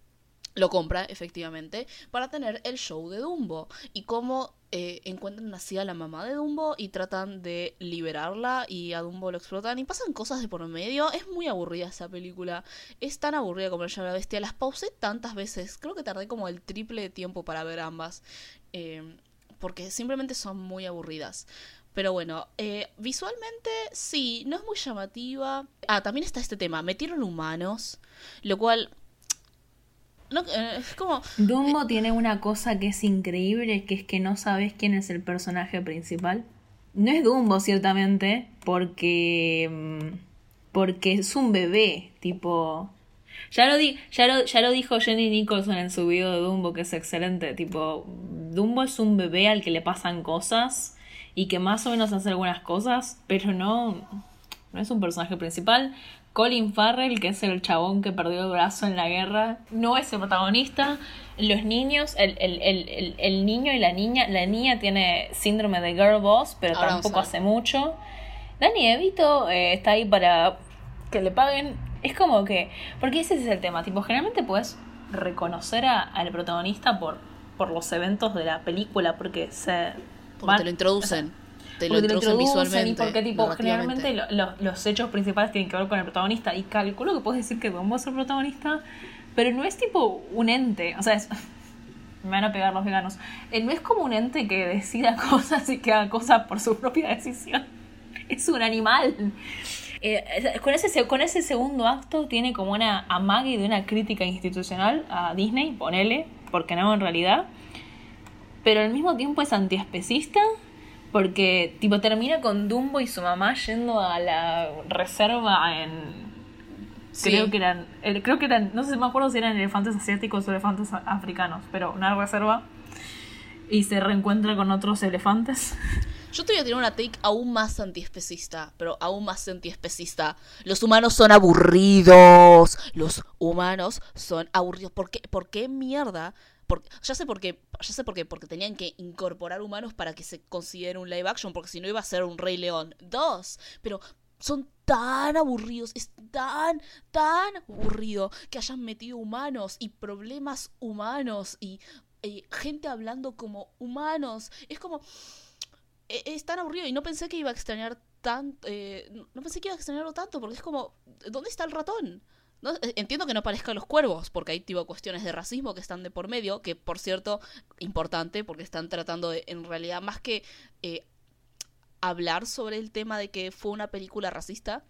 lo compra efectivamente para tener el show de Dumbo y cómo eh, encuentran así a la mamá de Dumbo y tratan de liberarla y a Dumbo lo explotan y pasan cosas de por medio. Es muy aburrida esa película. Es tan aburrida como la bestia. Las pausé tantas veces. Creo que tardé como el triple de tiempo para ver ambas. Eh, porque simplemente son muy aburridas. Pero bueno, eh, visualmente sí, no es muy llamativa. Ah, también está este tema. Metieron humanos. Lo cual eh, es como... Dumbo eh, tiene una cosa que es increíble, que es que no sabes quién es el personaje principal. No es Dumbo, ciertamente, porque... Mm, porque es un bebé, tipo... Ya lo, di, ya, lo, ya lo dijo Jenny Nicholson en su video de Dumbo, que es excelente. Tipo, Dumbo es un bebé al que le pasan cosas y que más o menos hace algunas cosas, pero no, no es un personaje principal. Colin Farrell, que es el chabón que perdió el brazo en la guerra, no es el protagonista. Los niños, el, el, niño y la niña, la niña tiene síndrome de girl boss, pero tampoco hace mucho. Danny Evito eh, está ahí para que le paguen. Es como que, porque ese es el tema, tipo, generalmente puedes reconocer al protagonista por, por los eventos de la película, porque se... Porque te lo introducen te lo introducen visualmente. Y porque, tipo, generalmente los hechos principales tienen que ver con el protagonista. Y calculo que puedes decir que Dumbo es el protagonista, pero no es tipo un ente. O sea, me van a pegar los veganos. Él eh, no es como un ente que decida cosas y que haga cosas por su propia decisión. Es un animal. eh, con, ese, con ese segundo acto tiene como una amague de una crítica institucional a Disney, ponele, porque no en realidad. Pero al mismo tiempo es antiespecista, porque tipo termina con Dumbo y su mamá yendo a la reserva en Creo que eran, creo que eran, no sé, me acuerdo si eran elefantes asiáticos o elefantes africanos, pero una reserva y se reencuentra con otros elefantes. Yo te voy a tirar una take aún más antiespecista, pero aún más antiespecista. Los humanos son aburridos. Los humanos son aburridos. ¿Por qué, ¿Por qué mierda? Ya sé por qué, ya sé por qué, porque tenían que incorporar humanos para que se considere un live action, porque si no iba a ser un Rey León 2. Pero son tan aburridos, es tan, tan aburrido que hayan metido humanos y problemas humanos y gente hablando como humanos. Es como... E, es tan aburrido y no pensé que iba a extrañar tanto... Eh, no pensé que iba a extrañarlo tanto porque es como... ¿Dónde está el ratón? Eh, entiendo que no parezcan los cuervos, porque hay tipo cuestiones de racismo que están de por medio, que por cierto, importante, porque están tratando de, en realidad, más que eh, hablar sobre el tema de que fue una película racista,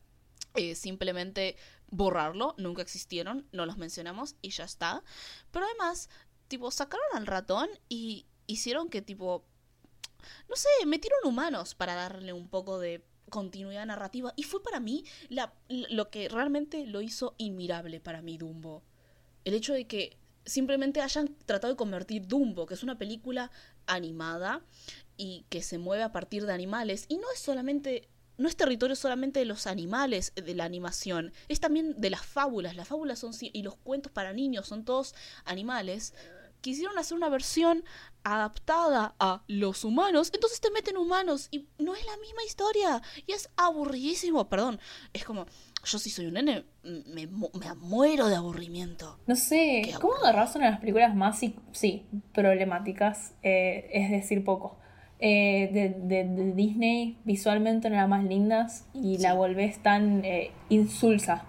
simplemente borrarlo, nunca existieron, no los mencionamos y ya está. Pero además, tipo, sacaron al ratón y hicieron que, tipo, no sé, metieron humanos para darle un poco de continuidad narrativa. Y fue para mí la, lo que realmente lo hizo inmirable para mí Dumbo. El hecho de que simplemente hayan tratado de convertir Dumbo, que es una película animada y que se mueve a partir de animales. Y no es solamente no es territorio solamente de los animales de la animación, es también de las fábulas. Las fábulas son y los cuentos para niños son todos animales. Quisieron hacer una versión adaptada a los humanos, entonces te meten humanos y no es la misma historia y es aburridísimo, perdón. Es como, yo si soy un nene, me, muero de aburrimiento. No sé, ¿cómo agarras una de las películas más, sí, problemáticas? Eh, es decir, poco eh, de, Disney visualmente de las más lindas y la volvés tan eh, insulsa.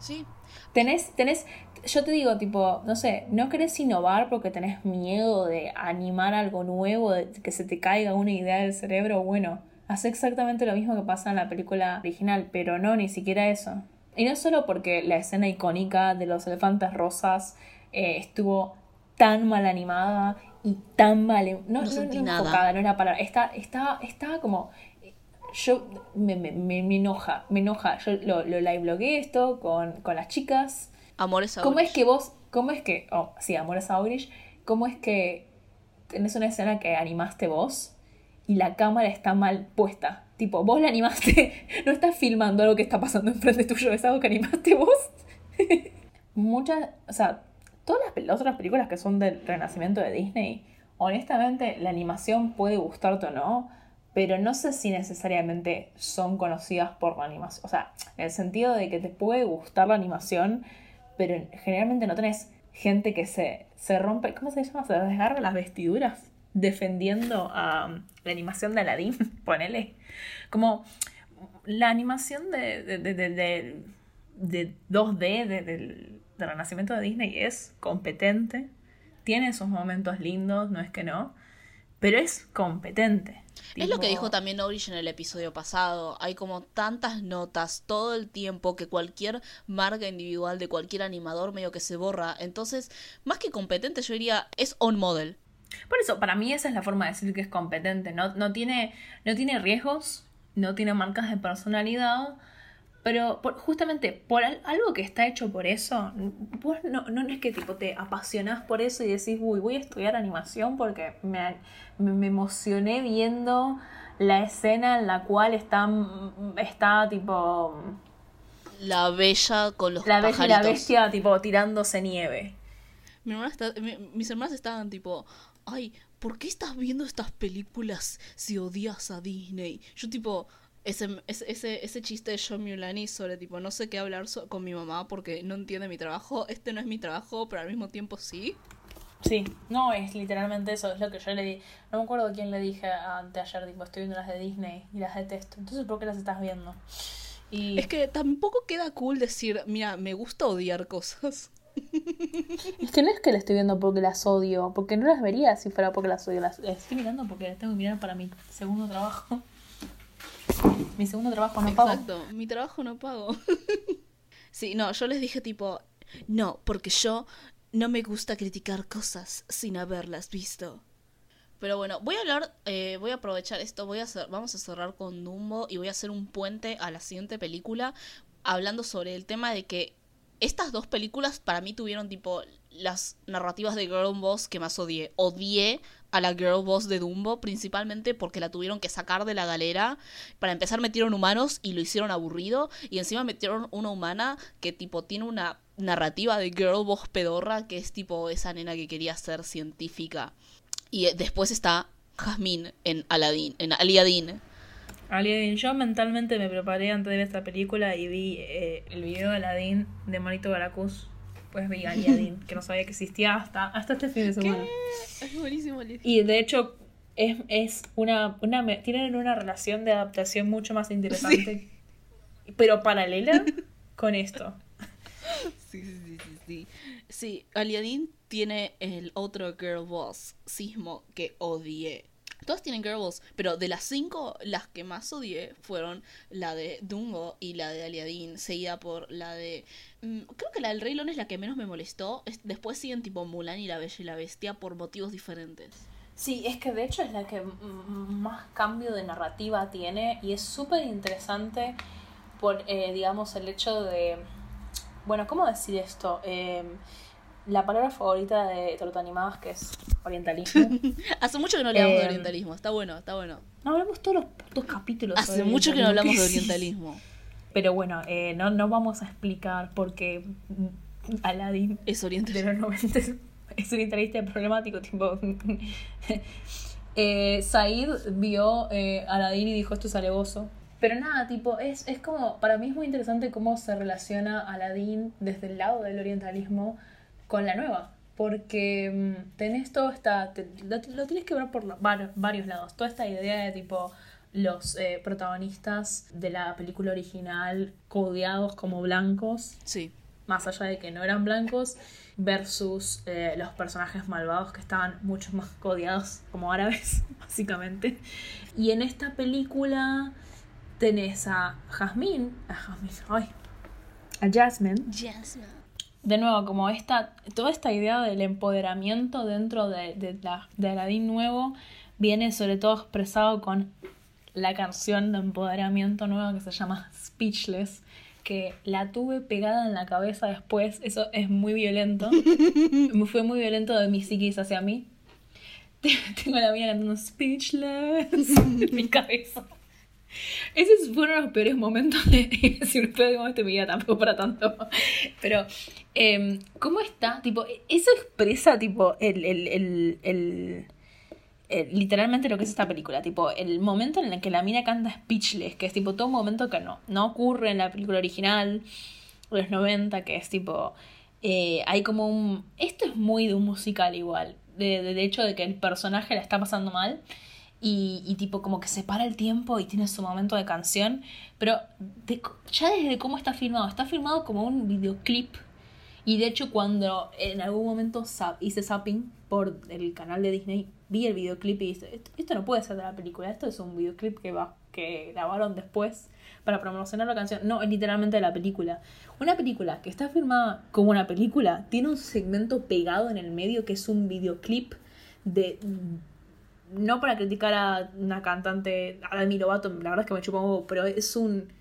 Sí. Tenés, tenés, yo te digo, tipo, no sé, no querés innovar porque tenés miedo de animar algo nuevo, de que se te caiga una idea del cerebro, bueno, hace exactamente lo mismo que pasa en la película original, pero no, ni siquiera eso. Y no solo porque la escena icónica de los elefantes rosas eh, estuvo tan mal animada y tan mal. No, no, no, no enfocada, no era palabra. Está, está, está como. Yo me, me, me, enoja, me enoja. Yo lo, lo live blogué esto con, con las chicas. Amores a ¿Cómo es que vos, cómo es que, oh, sí, Amores a ¿cómo es que tenés una escena que animaste vos y la cámara está mal puesta? Tipo, vos la animaste, no estás filmando algo que está pasando enfrente tuyo, es algo que animaste vos. Muchas, o sea, Todas las, otras películas que son del renacimiento de Disney, honestamente la animación puede gustarte o no, pero no sé si necesariamente son conocidas por la animación. O sea, en el sentido de que te puede gustar la animación, pero generalmente no tenés gente que se, se rompe, ¿cómo se llama? Se desgarra las vestiduras defendiendo a la animación de Aladdin, ponele. Como la animación de, de, de, de, de 2D, de, de Renacimiento de Disney es competente, tiene sus momentos lindos, no es que no, pero es competente. Es lo que dijo también Norwich en el episodio pasado. Hay como tantas notas todo el tiempo que cualquier marca individual de cualquier animador medio que se borra. Entonces, más que competente, yo diría, es on model. Por eso, para mí esa es la forma de decir que es competente. No, no, tiene, no tiene riesgos, no tiene marcas de personalidad pero justamente por algo que está hecho por eso, vos no, no, es que tipo te apasionás por eso y decís, uy, voy a estudiar animación porque me, me, emocioné viendo la escena en la cual está, está tipo... La bella con los la bella y la bestia tipo tirándose nieve. mis hermanas estaban tipo, ay, ¿por qué estás viendo estas películas si odias a Disney? Yo tipo, ese, ese, ese chiste de John Mulaney sobre tipo no sé qué hablar con mi mamá porque no entiende mi trabajo. Este no es mi trabajo, pero al mismo tiempo sí. Sí, no, es literalmente eso, es lo que yo le di. No me acuerdo quién le dije anteayer, tipo, estoy viendo las de Disney y las detesto. Entonces, ¿por qué las estás viendo? Y... Es que tampoco queda cool decir, mira, me gusta odiar cosas. Es que no es que las estoy viendo porque las odio, porque no las vería si fuera porque las odio. Las estoy mirando porque las tengo que mirar para mi segundo trabajo. Mi segundo trabajo no pago. Exacto, mi trabajo no pago. sí, no, yo les dije tipo, no, porque yo no me gusta criticar cosas sin haberlas visto. Pero bueno, voy a hablar, eh, voy a aprovechar esto, voy a hacer, vamos a cerrar con Dumbo y voy a hacer un puente a la siguiente película hablando sobre el tema de que estas dos películas para mí tuvieron tipo las narrativas de Girl que más odié. Odié a la Girl Boss de Dumbo principalmente porque la tuvieron que sacar de la galera. Para empezar metieron humanos y lo hicieron aburrido y encima metieron una humana que tipo tiene una narrativa de Girl Boss pedorra que es tipo esa nena que quería ser científica. Y después está Jasmine en Aladdin, en Aliadin. Aliadin, yo mentalmente me preparé antes de ver esta película y vi eh, el video de Aladdin de Monito Baracus. Pues vi Aliadin, que no sabía que existía hasta, hasta este fin de semana. Es buenísimo. Y de hecho, es, es una, una. Tienen una relación de adaptación mucho más interesante, pero paralela con esto. Sí, sí, sí, sí. Sí, sí Aliadin tiene el otro girl boss, Sismo, que odié. Todas tienen girl boss, pero de las cinco, las que más odié fueron la de Dungo y la de Aliadin, seguida por la de... Mm, creo que la del Rey es la que menos me molestó. Después siguen tipo Mulan y la Bella y la Bestia por motivos diferentes. Sí, es que de hecho es la que más cambio de narrativa tiene y es súper interesante por, eh, digamos, el hecho de... Bueno, ¿cómo decir esto? Eh, la palabra favorita de Animados, que es orientalismo. Hace mucho que no hablamos de eh, orientalismo, está bueno, está bueno. No hablamos todos los putos capítulos. Hace mucho que no hablamos de orientalismo. Pero bueno, eh, no, no vamos a explicar por qué Aladdin es orientalista. De los 90 es orientalista problemático, tipo. eh, Said vio eh, Aladdin y dijo esto es alevoso. Pero nada, tipo, es, es como, para mí es muy interesante cómo se relaciona Aladdin desde el lado del orientalismo con la nueva. Porque mm, tenés todo esta. lo, tienes que ver por varios lados. Toda esta idea de tipo los eh, protagonistas de la película original codeados como blancos. Sí. Más allá de que no eran blancos. Versus eh, los personajes malvados que estaban mucho más codeados como árabes, básicamente. Y en esta película tenés a Jasmine. A Jasmine. Ay. A Jasmine. Jasmine de nuevo, como esta, toda esta idea del empoderamiento dentro de, de, la, de Aladdin nuevo viene sobre todo expresado con la canción de empoderamiento nueva que se llama Speechless, que la tuve pegada en la cabeza después, eso es muy violento, fue muy violento de mi psiquis hacia mí. Tengo la mía cantando Speechless en mi cabeza. Esos fueron los peores momentos de. si de mi vida, tampoco para tanto. Pero, eh, ¿cómo está? Tipo, eso expresa, tipo, el, el, el, el literalmente lo que es esta película, tipo, el momento en el que la mina canta Speechless, que es tipo todo un momento que no, no ocurre en la película original de los 90, que es tipo, eh, hay como un... Esto es muy de un musical igual, de, de, de hecho de que el personaje la está pasando mal y, y, tipo como que se para el tiempo y tiene su momento de canción, pero ya desde cómo está filmado, está filmado como un videoclip y de hecho cuando en algún momento hice zapping por el canal de Disney, vi el videoclip y dije, esto no puede ser de la película, esto es un videoclip que, va, que grabaron después para promocionar la canción. No, es literalmente de la película. Una película que está filmada como una película tiene un segmento pegado en el medio que es un videoclip de no para criticar a una cantante, a Demi Lovato, la verdad es que me chupa un poco, pero es un,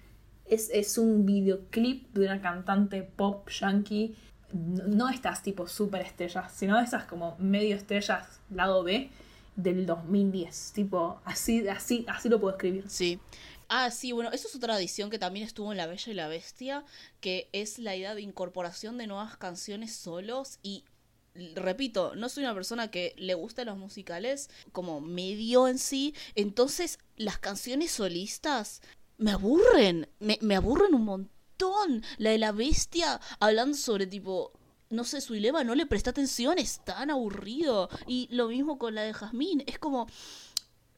es, es un videoclip de una cantante pop yankee. No, estas tipo super estrellas, sino esas como medio estrellas, lado B, del 2010. Tipo, así, así, así lo puedo escribir. Sí. Ah, sí, bueno, eso es otra tradición que también estuvo en La Bella y la Bestia, que es la idea de incorporación de nuevas canciones solos y repito, no soy una persona que le gusta los musicales como medio en sí, entonces las canciones solistas me aburren, me, me aburren un montón. La de la bestia hablando sobre tipo no sé, su lema no le presta atención, es tan aburrido. Y lo mismo con la de Jazmín, es como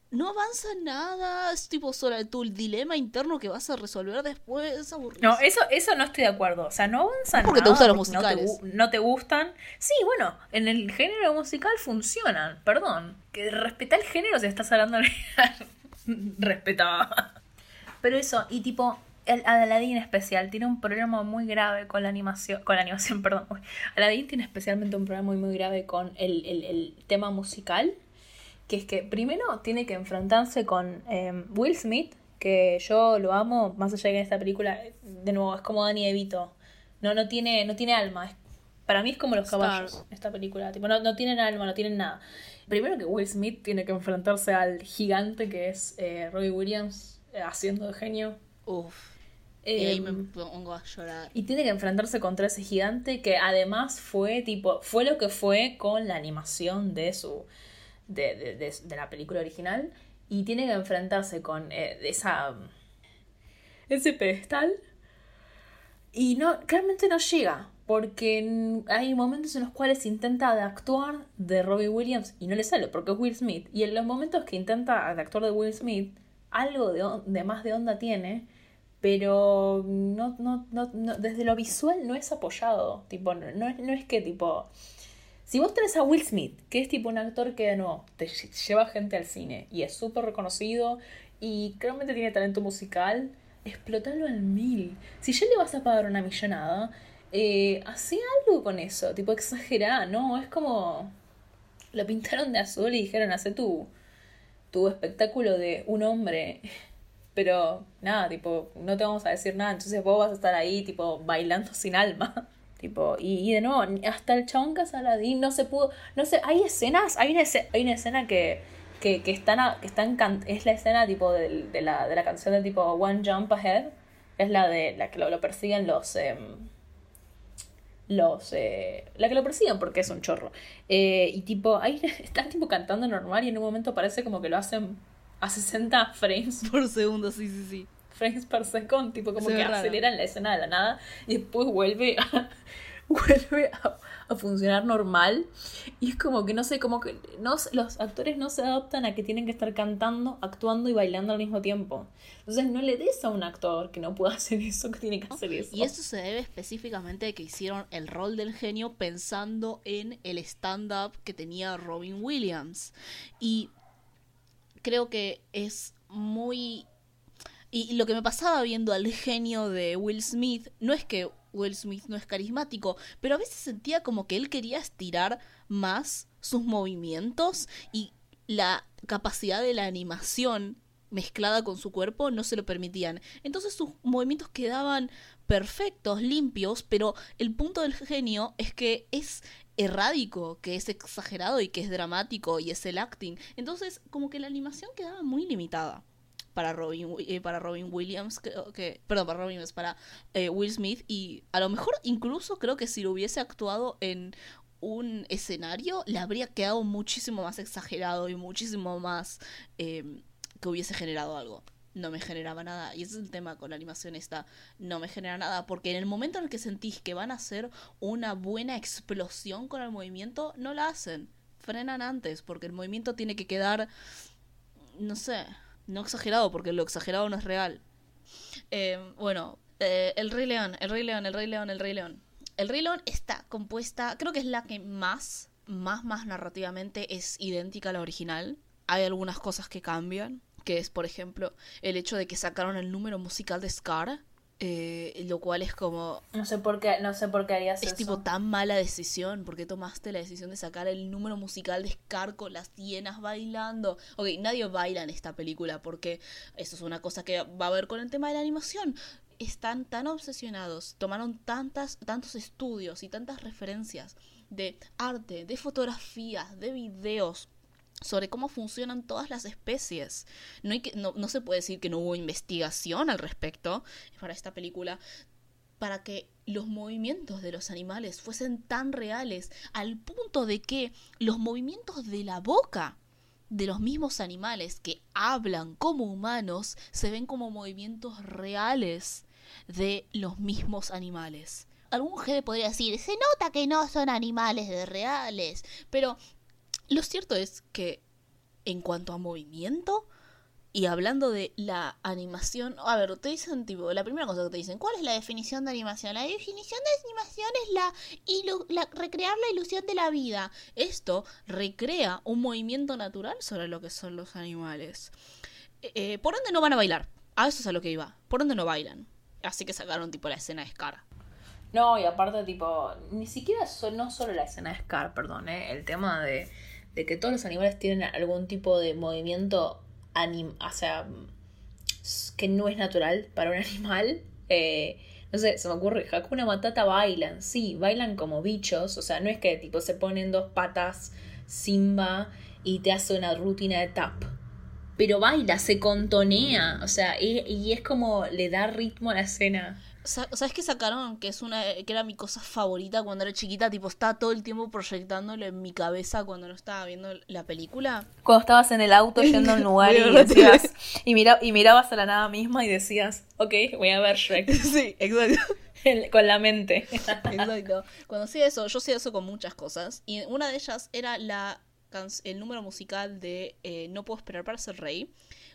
no avanza nada, es tipo sobre tu dilema interno que vas a resolver después. No, eso, eso no estoy de acuerdo. O sea, no avanza porque te gustan los musicales. No te, gustan. Sí, bueno, en el género musical funcionan, perdón. Que respeta el género si estás hablando de... Respetaba. Pero eso, y tipo, el Aladdin especial tiene un problema muy grave con la animación, con la animación, perdón. Aladdin tiene especialmente un problema muy, muy grave con el, el, el tema musical, que es que primero tiene que enfrentarse con eh, Will Smith, que yo lo amo, más allá de que en esta película, de nuevo, es como Danny DeVito. No, no tiene, no tiene alma. Es, para mí es como los caballos, esta película. Tipo, no, no tienen alma, no tienen nada. Primero que Will Smith tiene que enfrentarse al gigante que es eh, Robbie Williams eh, haciendo de genio. Uf. y ahí me pongo a llorar. Y tiene que enfrentarse contra ese gigante que además fue tipo. fue lo que fue con la animación de su. De, de, de, de la película original. Y tiene que enfrentarse con eh, esa. ese pedestal. Y no, claramente no llega. Porque hay momentos en los cuales intenta de actuar de Robbie Williams y no le sale porque es Will Smith. Y en los momentos que intenta de actuar de Will Smith, algo de, de más de onda tiene, pero no, no, no, no, desde lo visual no es apoyado. Tipo, no, no, no es que tipo. Si vos tenés a Will Smith, que es tipo un actor que no te lleva gente al cine y es súper reconocido y claramente tiene talento musical, explotalo al mil. Si ya le vas a pagar una millonada, eh, algo con eso, tipo exagerá, ¿no? Es como. Lo pintaron de azul y dijeron, hace tu, tu espectáculo de un hombre. Pero nada, tipo, no te vamos a decir nada, entonces vos vas a estar ahí, tipo, bailando sin alma. Tipo, y, y de nuevo, hasta el chabón Casaladín no se pudo. No sé, hay escenas, hay una, escena, hay una escena que, que, que están, a, que están es la escena tipo de, de, la, de la canción de tipo One Jump Ahead. Es la de la que lo, persiguen los. Eh, los eh, la que lo persiguen porque es un chorro eh, y tipo ahí están tipo cantando normal y en un momento parece como que lo hacen a 60 frames por segundo sí sí sí frames per second tipo como Se que aceleran la escena de la nada y después vuelve a, vuelve a, a, funcionar normal. Y es como que no sé como que no los actores no se adaptan a que tienen que estar cantando actuando y bailando al mismo tiempo. Entonces no le des a un actor que no pueda hacer eso que tiene que hacer eso. Y eso se debe específicamente a que hicieron el rol del genio pensando en el stand up que tenía Robin Williams. Y creo que es muy y lo que me pasaba viendo al genio de Will Smith no es que Will Smith no es carismático, pero a veces sentía como que él quería estirar más sus movimientos y la capacidad de la animación mezclada con su cuerpo no se lo permitían. Entonces sus movimientos quedaban perfectos, limpios, pero el punto del genio es que es errádico, que es exagerado y que es dramático y es el acting. Entonces como que la animación quedaba muy limitada para Robin, eh, para Robin Williams, que, perdón, para Robin Williams, para eh, Will Smith y a lo mejor incluso creo que si lo hubiese actuado en un escenario le habría quedado muchísimo más exagerado y muchísimo más eh, que hubiese generado algo. No me generaba nada. Y ese es el tema con la animación esta. No me genera nada. Porque en el momento en el que sentís que van a hacer una buena explosión con el movimiento, no la hacen. Frenan antes. Porque el movimiento tiene que quedar. No sé no exagerado, porque lo exagerado no es real. Eh, bueno, eh, El Rey León, El Rey León, El Rey León, El Rey León. El Rey León está compuesta, creo que es la que más, más, más narrativamente es idéntica a la original. Hay algunas cosas que cambian, que es, por ejemplo, el hecho de que sacaron el número musical de Scar, eh, lo cual es como no sé por qué no sé por qué harías es eso. tipo tan mala decisión porque tomaste la decisión de sacar el número musical de Scar con las hienas bailando ok nadie baila en esta película porque eso es una cosa que va a ver con el tema de la animación están tan obsesionados tomaron tantas tantos estudios y tantas referencias de arte de fotografías de videos sobre cómo funcionan todas las especies. No, no, no, se puede decir que no hubo investigación al respecto para esta película, para que los movimientos de los animales fuesen tan reales, al punto de que los movimientos de la boca de los mismos animales que hablan como humanos se ven como movimientos reales de los mismos animales. Algún jefe podría decir, se nota que no son animales reales, pero lo cierto es que en cuanto a movimiento y hablando de la animación, a ver, te dicen tipo, la primera cosa que te dicen, ¿cuál es la definición de animación? La definición de animación es la, la recrear la ilusión de la vida. Esto recrea un movimiento natural sobre lo que son los animales. Eh, por ende no van a bailar. A eso es a lo que iba. ¿Por dónde no bailan? Así que sacaron tipo la escena de Scar. No, y aparte, tipo, ni siquiera so- no solo la escena de Scar, perdón, ¿eh? el tema de, de que todos los animales tienen algún tipo de movimiento, anim o sea, que no es natural para un animal. Eh, no sé, se me ocurre, Hakuna Matata bailan, sí, bailan como bichos, o sea, no es que tipo se ponen dos patas Simba y te hace una rutina de tap. Pero baila, se contonea, o sea, y, y es como le da ritmo a la escena. Sa- ¿Sabes qué sacaron? Que es una que era mi cosa favorita cuando era chiquita, tipo estaba todo el tiempo proyectándolo en mi cabeza cuando no estaba viendo la película. Cuando estabas en el auto yendo a un lugar y decías, y, mira, y mirabas a la nada misma y decías, ok, voy a ver Shrek sí, exacto. En- con la mente. Exacto. Cuando hacía eso, yo hacía eso con muchas cosas. Y una de ellas era la el número musical de eh, No puedo esperar para ser rey.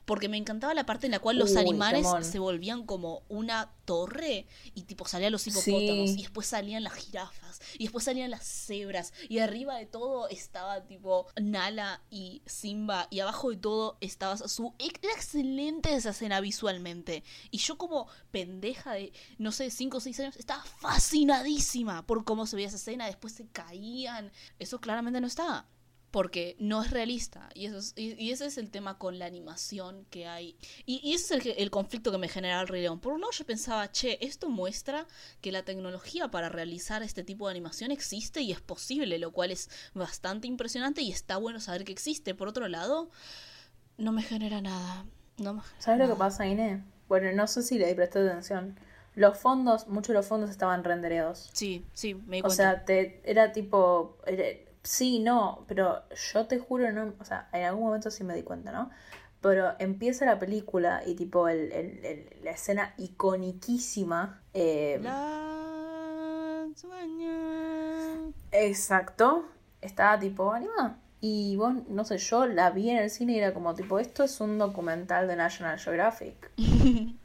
Porque me encantaba la parte en la cual los Uy, animales temón. se volvían como una torre y tipo salían los hipopótamos Sí. y después salían las jirafas y después salían las cebras y arriba de todo estaba tipo Nala y Simba y abajo de todo estaba su era excelente esa escena visualmente y yo como pendeja de no sé 5 o 6 años estaba fascinadísima por cómo se veía esa escena después se caían eso claramente no estaba porque no es realista y eso es- y, y ese es el tema con la animación que hay y, y ese es el, el conflicto que me genera el Rey León por un lado yo pensaba che esto muestra que la tecnología para realizar este tipo de animación existe y es posible lo cual es bastante impresionante y está bueno saber que existe por otro lado no me genera nada no me ¿Sabes lo que pasa, Ine? Bueno, no sé si le presté atención. Los fondos, muchos de los fondos estaban rendereados. sí sí me di O cuenta sea, te, era tipo. era- sí, no, pero yo te juro, no. O sea, en algún momento sí me di cuenta, ¿no? Pero empieza la película y, tipo, el, el- el- la escena iconiquísima. eh, La sueña. Exacto. Estaba tipo animada. Y vos, no sé, yo la vi en el cine y era como tipo, esto es un documental de National Geographic.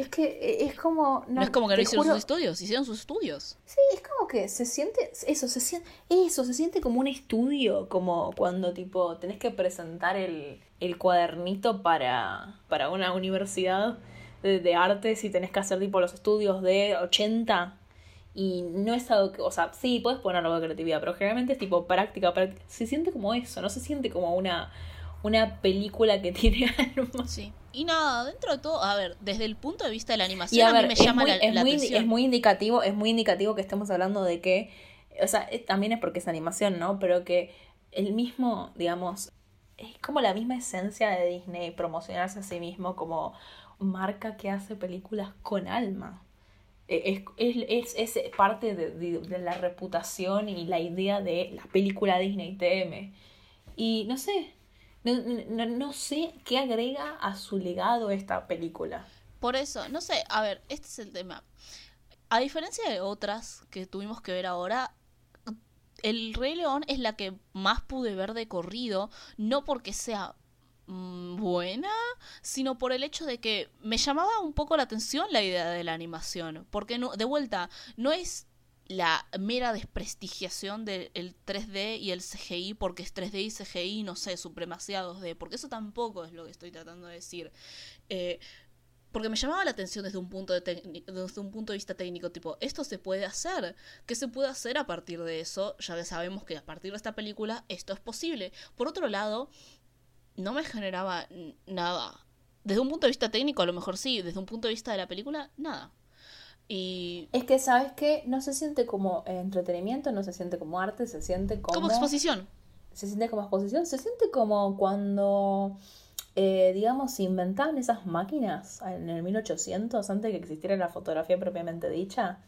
es que eh, es como... No, es como que no hicieron juro- sus estudios, hicieron sus estudios. Sí, es como que se siente, eso, se siente, eso, se siente como un estudio, como cuando tipo tenés que presentar el, el cuadernito para, para una universidad de, de artes y tenés que hacer tipo los estudios de 80 y no es algo que, o sea, sí, puedes poner algo de creatividad, pero generalmente es tipo práctica, práctica. se siente como eso, no se siente como una, una película que tiene alma. Sí. Y nada, dentro de todo, a ver, desde el punto de vista de la animación, Y a a, ver, mí me es llama muy, la, es, la muy, atención. es muy indicativo, es muy indicativo que estemos hablando de que, o sea, también es porque es animación, ¿no? Pero que el mismo, digamos, es como la misma esencia de Disney promocionarse a sí mismo como marca que hace películas con alma. Eh, Es, es, es, es parte de, de- de la reputación y la idea de la película Disney TM. Y no sé, no, no, no sé qué agrega a su legado esta película. Por eso, no sé, a ver, este es el tema. A diferencia de otras que tuvimos que ver ahora, El Rey León es la que más pude ver de corrido, no porque sea mm, buena, sino por el hecho de que me llamaba un poco la atención la idea de la animación, porque no, de vuelta, no es la mera desprestigiación del 3D y el CGI porque es 3D y CGI, no sé, supremacía 2D, porque eso tampoco es lo que estoy tratando de decir. Eh, porque me llamaba la atención desde un punto de desde un punto de vista técnico tipo esto se puede hacer qué se puede hacer a partir de eso ya que sabemos que a partir de esta película esto es posible. Por otro lado no me generaba nada. Desde un punto de vista técnico a lo mejor sí desde un punto de vista de la película nada y Es que, ¿sabes qué? No se siente como entretenimiento, no se siente como arte, se siente como... como exposición Se siente como exposición, se siente como cuando, eh, digamos, se inventaban esas máquinas en el 1800, antes que existiera la fotografía propiamente dicha.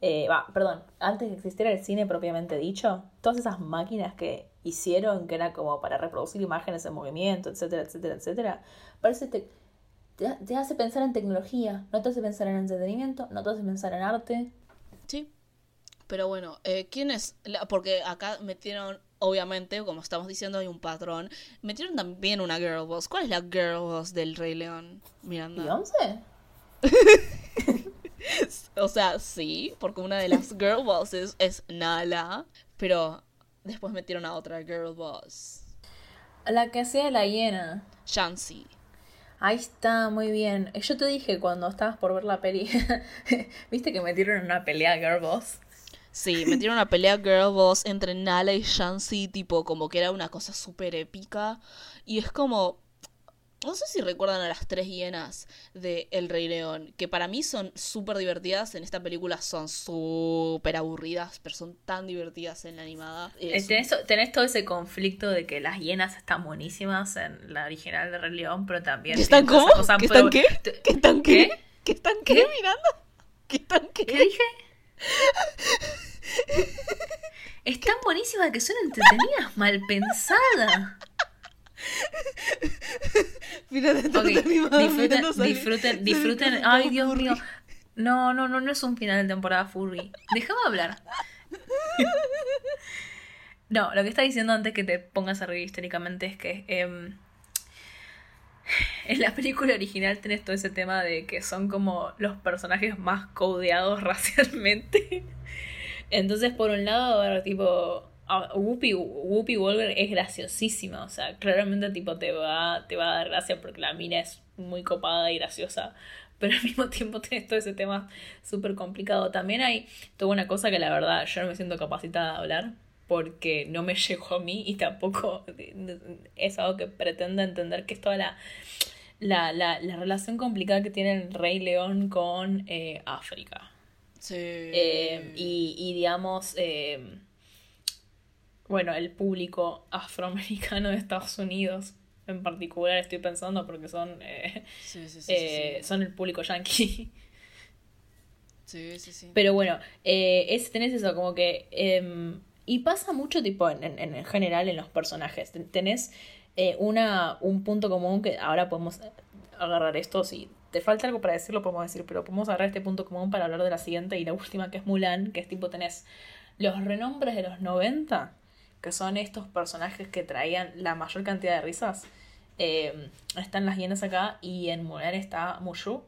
Eh, va, perdón, antes que existiera el cine propiamente dicho, todas esas máquinas que hicieron, que era como para reproducir imágenes en movimiento, etcétera, etcétera, etcétera, parece te, te, te hace pensar en tecnología, no te hace pensar en entretenimiento, no te hace pensar en arte. Sí. Pero bueno, eh, ¿quién es? la- porque acá metieron, obviamente, como estamos diciendo, hay un patrón. Metieron también una girl boss. ¿Cuál es la girl boss del Rey León? Miranda. ¿Beyoncé? O sea, sí, porque una de las girl bosses es Nala. Pero después metieron a otra girl boss. La que hacía la hiena. Shansi. Ahí está, muy bien. Yo te dije cuando estabas por ver la peli, ¿viste que metieron una pelea Girl Boss? Sí, metieron una pelea Girl Boss entre Nala y Shansi, tipo, como que era una cosa súper épica. Y es como, no sé si recuerdan a las tres hienas de El Rey León, que para mí son súper divertidas. En esta película son súper aburridas, pero son tan divertidas en la animada. Eh, tenés, todo ese conflicto de que las hienas están buenísimas en la original de Rey León, pero también. ¿Qué están cómo? ¿Qué están qué? ¿Qué están qué? ¿Qué están qué, mirando? ¿Qué están qué? ¿Qué dije? Están buenísimas que son entretenidas, mal pensadas. disfruten, disfruten, disfruten. Ay, Dios mío. No, no, no, no es un final de temporada furry. Déjame hablar. No, lo que está diciendo antes que te pongas a reír históricamente es que em, en la película original tenés todo ese tema de que son como los personajes más codeados racialmente. Entonces, por un lado, ver, Whoopi, Whoopi Wolver es graciosísima, o sea, claramente tipo te va, te va a dar gracia porque la mina es muy copada y graciosa, pero al mismo tiempo tienes todo ese tema súper complicado. También hay toda una cosa que la verdad yo no me siento capacitada de hablar porque no me llegó a mí y tampoco es algo que pretenda entender que es toda la, la, la, la relación complicada que tiene el Rey León con eh, África. Sí. Eh, y, y digamos... Eh, bueno, el público afroamericano de Estados Unidos en particular estoy pensando porque son eh, eh, son el público yankee. Sí sí sí. Pero bueno eh, es, tenés eso como que em, y pasa mucho tipo en, en, en, general en los personajes. Tenés una un punto común que ahora podemos agarrar esto. Si te falta algo para decirlo podemos decir pero podemos agarrar este punto común para hablar de la siguiente y la última que es Mulan que es tipo tenés los renombres de los 90 que son estos personajes que traían la mayor cantidad de risas. Eh, están las hienas acá y en Mulan está Mushu.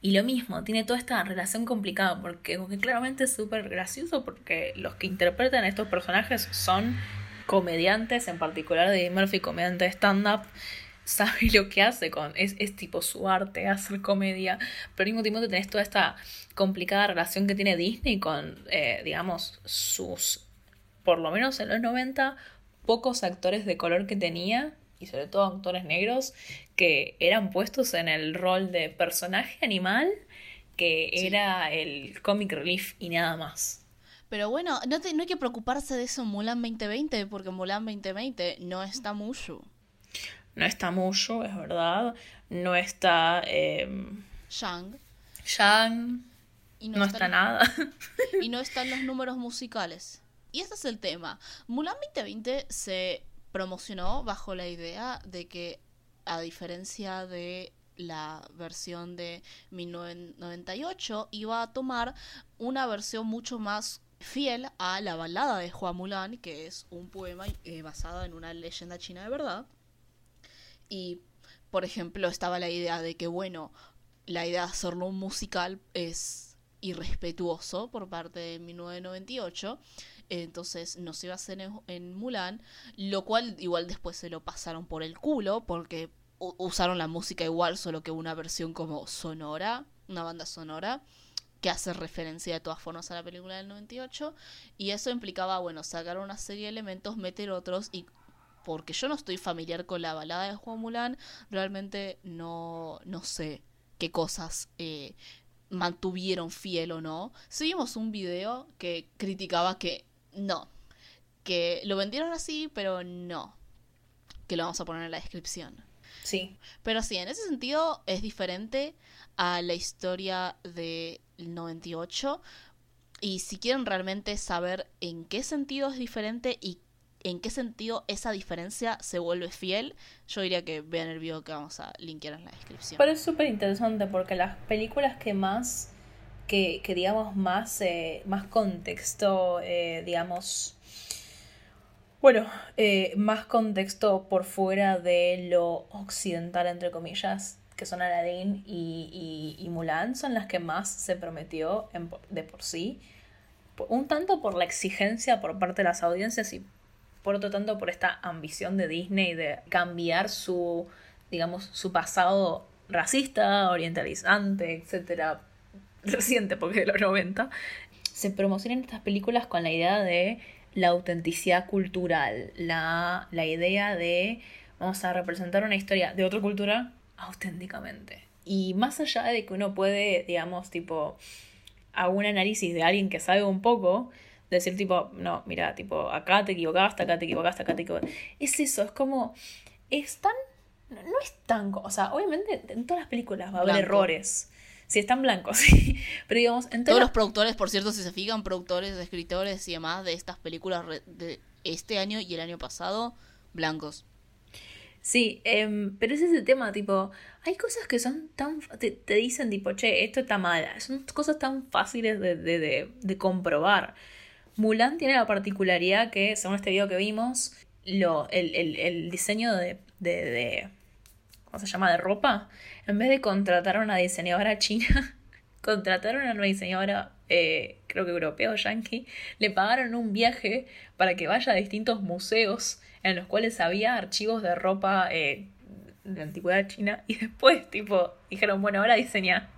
Y lo mismo, tiene toda esta relación complicada porque, claramente es súper gracioso porque los que interpretan a estos personajes son comediantes, en particular de Murphy, comediante de stand-up, sabe lo que hace con, es, es tipo su arte, hacer comedia, pero al mismo tiempo tenés toda esta complicada relación que tiene Disney con, eh, digamos, sus por lo menos en los 90, pocos actores de color que tenía, y sobre todo actores negros, que eran puestos en el rol de personaje animal, que era el comic relief y nada más. Pero bueno, no, no hay que preocuparse de eso en Mulan 2020, porque en Mulan 2020 no está Mushu. No está Mushu, es verdad. No está... Eh, Shang. Shang. Y no, está nada. y no están los números musicales. Y ese es el tema. Mulan 2020 se promocionó bajo la idea de que, a diferencia de la versión de 1998, iba a tomar una versión mucho más fiel a la balada de Hua Mulan, que es un poema eh, basado en una leyenda china de verdad. Y, por ejemplo, estaba la idea de que, bueno, la idea de hacerlo un musical es irrespetuoso por parte de 1998 entonces no se iba a hacer en, Mulan, lo cual igual después se lo pasaron por el culo porque usaron la música igual, solo que una versión como sonora, una banda sonora que hace referencia de todas formas a la película del 98 y eso implicaba, bueno, sacar una serie de elementos, meter otros y porque yo no estoy familiar con la balada de Juan Mulan, realmente no, no sé qué cosas eh, mantuvieron fiel o no. Seguimos un video que criticaba que no. Que lo vendieron así, pero no. Que lo vamos a poner en la descripción. Sí. Pero sí, en ese sentido es diferente a la historia del 98. Y si quieren realmente saber en qué sentido es diferente y en qué sentido esa diferencia se vuelve fiel, yo diría que vean el video que vamos a linkear en la descripción. Pero es súper interesante porque las películas que más que, digamos, más, eh, más contexto, eh, digamos, bueno, eh, más contexto por fuera de lo occidental, entre comillas, que son Aladdin y, y, Mulan, son las que más se prometió de por sí. Un tanto por la exigencia por parte de las audiencias y por otro tanto por esta ambición de Disney de cambiar su digamos, su pasado racista, orientalizante, etcétera, reciente porque de los 90, se promocionan estas películas con la idea de la autenticidad cultural, la, la idea de vamos a representar una historia de otra cultura auténticamente. Y más allá de que uno puede, digamos, tipo, a un análisis de alguien que sabe un poco, decir tipo, no, mira, tipo, acá te equivocaste, acá te equivocaste, acá te equivocaste. Es eso, es como, es tan, no, es tan, o sea, obviamente en todas las películas va a haber errores. Si están blancos, sí. Pero digamos, en todos los productores, por cierto, si se fijan, productores, escritores y demás de estas películas de este año y el año pasado, blancos. Sí, em, pero ese es el tema, tipo, hay cosas que son tan, te, te, dicen tipo, che, esto está mala, son cosas tan fáciles de, de, de, de comprobar. Mulan tiene la particularidad que, según este video que vimos, lo, el, el, el diseño de, de, ¿cómo se llama?, de ropa, en vez de contratar a una diseñadora china, contrataron a una diseñadora, eh, creo que europea o yankee, le pagaron un viaje para que vaya a distintos museos en los cuales había archivos de ropa eh, de antigüedad china y después, tipo, dijeron, bueno, ahora diseña.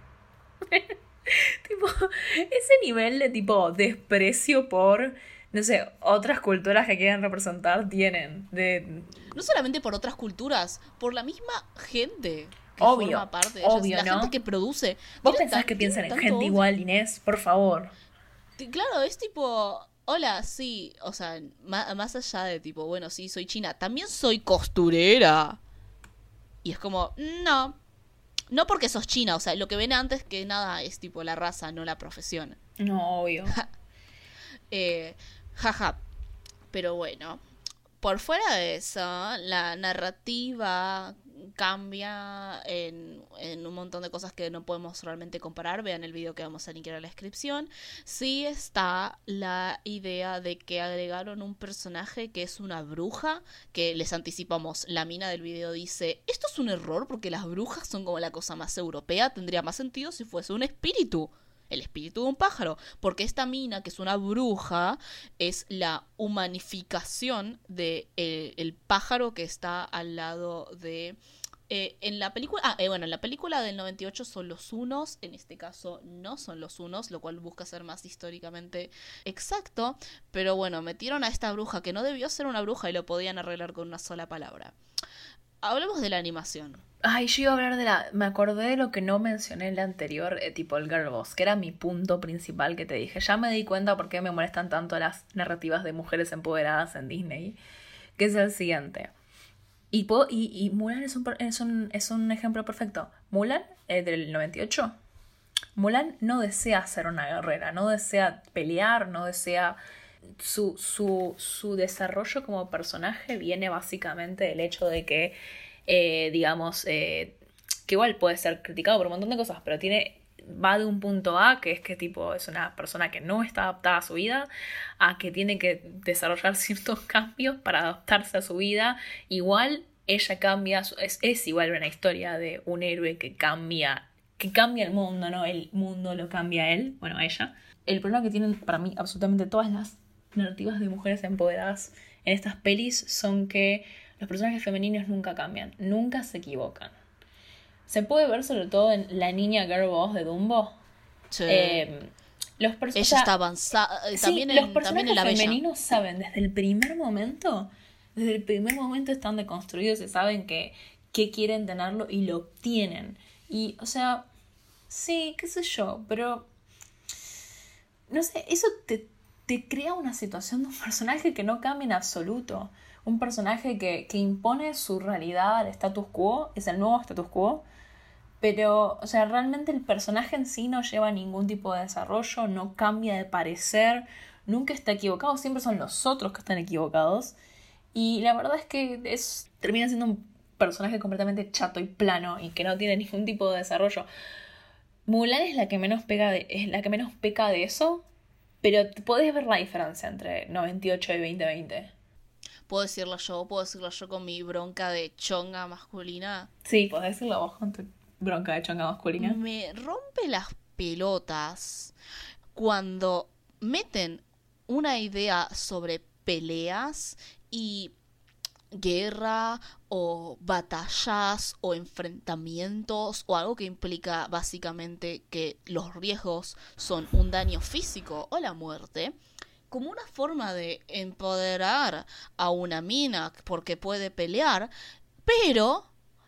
tipo, ese nivel de tipo desprecio por, no sé, otras culturas que quieren representar tienen. De... No solamente por otras culturas, por la misma gente. Que obvio, forma parte de obvio, la gente que produce. ¿Vos pensás que piensan en gente igual, Inés? Por favor. Claro, es tipo, hola, sí, o sea, más, allá de tipo, bueno, sí, soy china, también soy costurera. Y es como, no, no porque sos china, o sea, lo que ven antes que nada es tipo la raza, no la profesión. No, obvio. eh, jaja. Pero bueno, por fuera de eso, la narrativa cambia en, un montón de cosas que no podemos realmente comparar. Vean el video que vamos a linkear en la descripción. Sí está la idea de que agregaron un personaje que es una bruja, que les anticipamos, la mina del video dice, esto es un error porque las brujas son como la cosa más europea, tendría más sentido si fuese un espíritu el espíritu de un pájaro, porque esta mina, que es una bruja, es la humanificación de eh, el pájaro que está al lado de eh, en la película, ah, eh, bueno, en la película del 98 son los unos, en este caso no son los unos, lo cual busca ser más históricamente exacto, pero bueno, metieron a esta bruja que no debió ser una bruja y lo podían arreglar con una sola palabra. Hablemos de la animación. Ay, yo iba a hablar de la. Me acordé de lo que no mencioné en la anterior, eh, tipo el Girl Boss, que era mi punto principal que te dije. Ya me di cuenta por qué me molestan tanto las narrativas de mujeres empoderadas en Disney, que es el siguiente. Y, y, Mulan es un, es, un, es un ejemplo perfecto. Mulan es del 98. Mulan no desea ser una guerrera, no desea pelear, no desea su, su, su desarrollo como personaje viene básicamente del hecho de que, eh, digamos, eh, que igual puede ser criticado por un montón de cosas, pero tiene va de un punto A, que es que tipo es una persona que no está adaptada a su vida, a que tiene que desarrollar ciertos cambios para adaptarse a su vida. Igual ella cambia, es, es igual una historia de un héroe que cambia, que cambia el mundo, ¿no? El mundo lo cambia él, bueno, ella. El problema que tienen para mí absolutamente todas las narrativas de mujeres empoderadas en estas pelis son que los personajes femeninos nunca cambian, nunca se equivocan. Se puede ver sobre todo en la niña girl boss de Dumbo. Sí. Eh, los Ella está avanzada. Eh, también, los personajes femeninos saben desde el primer momento, desde el primer momento están deconstruidos y saben que, que quieren tenerlo y lo obtienen. Y, o sea, sí, qué sé yo, pero no sé, eso te, te crea una situación de un personaje que no cambia en absoluto. Un personaje que, que impone su realidad al status quo, es el nuevo status quo. Pero, o sea, realmente el personaje en sí no lleva ningún tipo de desarrollo, no cambia de parecer, nunca está equivocado, siempre son los otros que están equivocados. Y la verdad es que es, termina siendo un personaje completamente chato y plano y que no tiene ningún tipo de desarrollo. Mulan es la que menos pega de, es la que menos peca de eso, pero podés ver la diferencia entre 98 y 2020. ¿Puedo decirlo yo? ¿Puedo decirlo yo con mi bronca de chonga masculina? Sí, podés decirlo vos con tu bronca de chonga masculina. Me rompe las pelotas cuando meten una idea sobre peleas y guerra o batallas o enfrentamientos o algo que implica básicamente que los riesgos son un daño físico o la muerte, como una forma de empoderar a una mina porque puede pelear, pero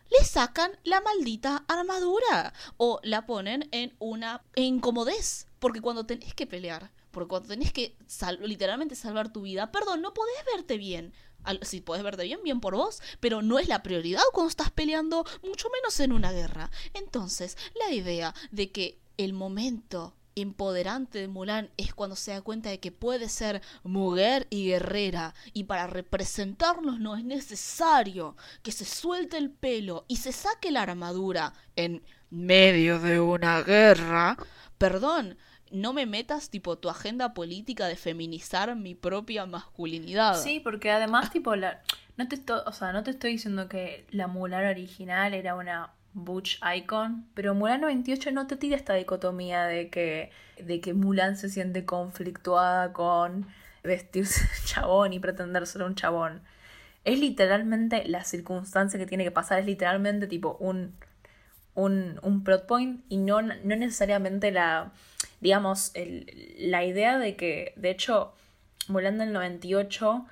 le sacan la maldita armadura o la ponen en una incomodez, porque cuando tenés que pelear, porque cuando tenés que literalmente salvar tu vida, perdón, no podés verte bien. Si podés verte bien, bien por vos, pero no es la prioridad cuando estás peleando, mucho menos en una guerra. Entonces, la idea de que el momento empoderante de Mulan es cuando se da cuenta de que puede ser mujer y guerrera y para representarnos no es necesario que se suelte el pelo y se saque la armadura en medio de una guerra. Perdón, no me metas tipo tu agenda política de feminizar mi propia masculinidad. Sí, porque además tipo la no te o sea, no te estoy diciendo que la Mulan original era una Butch Icon, pero Mulan 98 no te tira esta dicotomía de que, de que Mulan se siente conflictuada con vestirse chabón y pretender ser un chabón. Es literalmente la circunstancia que tiene que pasar, es literalmente tipo un, un, un plot point y no, no necesariamente la, digamos, la idea de que, de hecho, Mulan del 98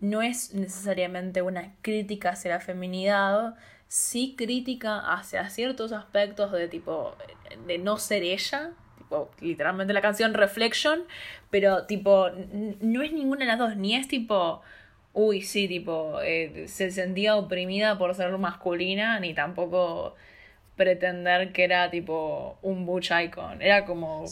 no es necesariamente una crítica hacia la feminidad, sí crítica hacia ciertos aspectos de tipo de no ser ella, tipo literalmente la canción Reflection, pero tipo no es ninguna de las dos, ni es tipo uy, sí, tipo eh, se sentía oprimida por ser masculina, ni tampoco pretender que era tipo un butch icon, era como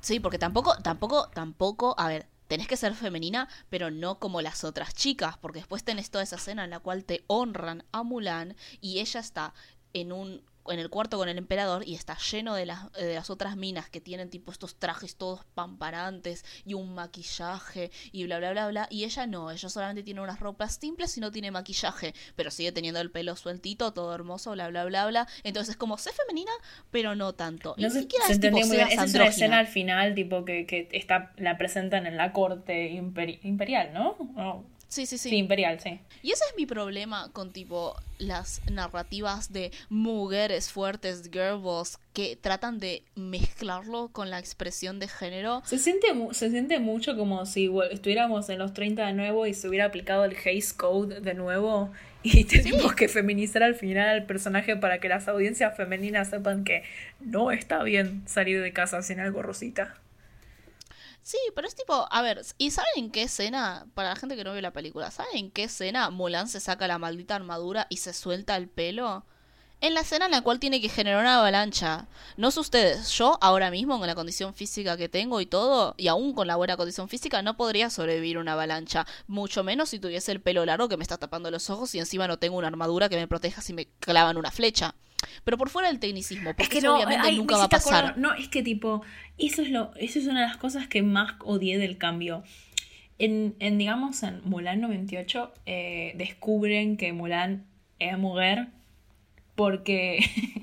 Sí, porque tampoco tampoco tampoco, a ver, tenés que ser femenina, pero no como las otras chicas, porque después tenés toda esa escena en la cual te honran a Mulan y ella está en un en el cuarto con el emperador y está lleno de las, de las otras minas que tienen tipo estos trajes todos pamparantes y un maquillaje y bla bla bla bla y ella no, ella solamente tiene unas ropas simples y no tiene maquillaje, pero sigue teniendo el pelo sueltito, todo hermoso, bla bla bla bla, entonces es como sé femenina, pero no tanto. No ni siquiera es tipo Esa es una escena al final tipo que, que está la presentan en la corte imperial, ¿no? Sí, sí, sí. Sí, imperial, sí. Y ese es mi problema con tipo las narrativas de mujeres fuertes, girl boss, que tratan de mezclarlo con la expresión de género. Se siente, se siente mucho como si estuviéramos en los 30 de nuevo y se hubiera aplicado el Haze Code de nuevo y tenemos que feminizar al final al personaje para que las audiencias femeninas sepan que no está bien salir de casa sin algo rosita. Sí, pero es tipo, a ver, ¿y saben en qué escena, para la gente que no vio la película, ¿saben en qué escena Mulan se saca la maldita armadura y se suelta el pelo? En la escena en la cual tiene que generar una avalancha. No sé ustedes, yo ahora mismo con la condición física que tengo y todo, y aún con la buena condición física, no podría sobrevivir una avalancha. Mucho menos si tuviese el pelo largo que me está tapando los ojos y encima no tengo una armadura que me proteja si me clavan una flecha. Pero por fuera del tecnicismo, porque es que no, obviamente nunca va a pasar. no, es que tipo, eso es lo, eso es una de las cosas que más odié del cambio. En, en digamos, en Mulan 98 eh, descubren que Mulan es mujer porque,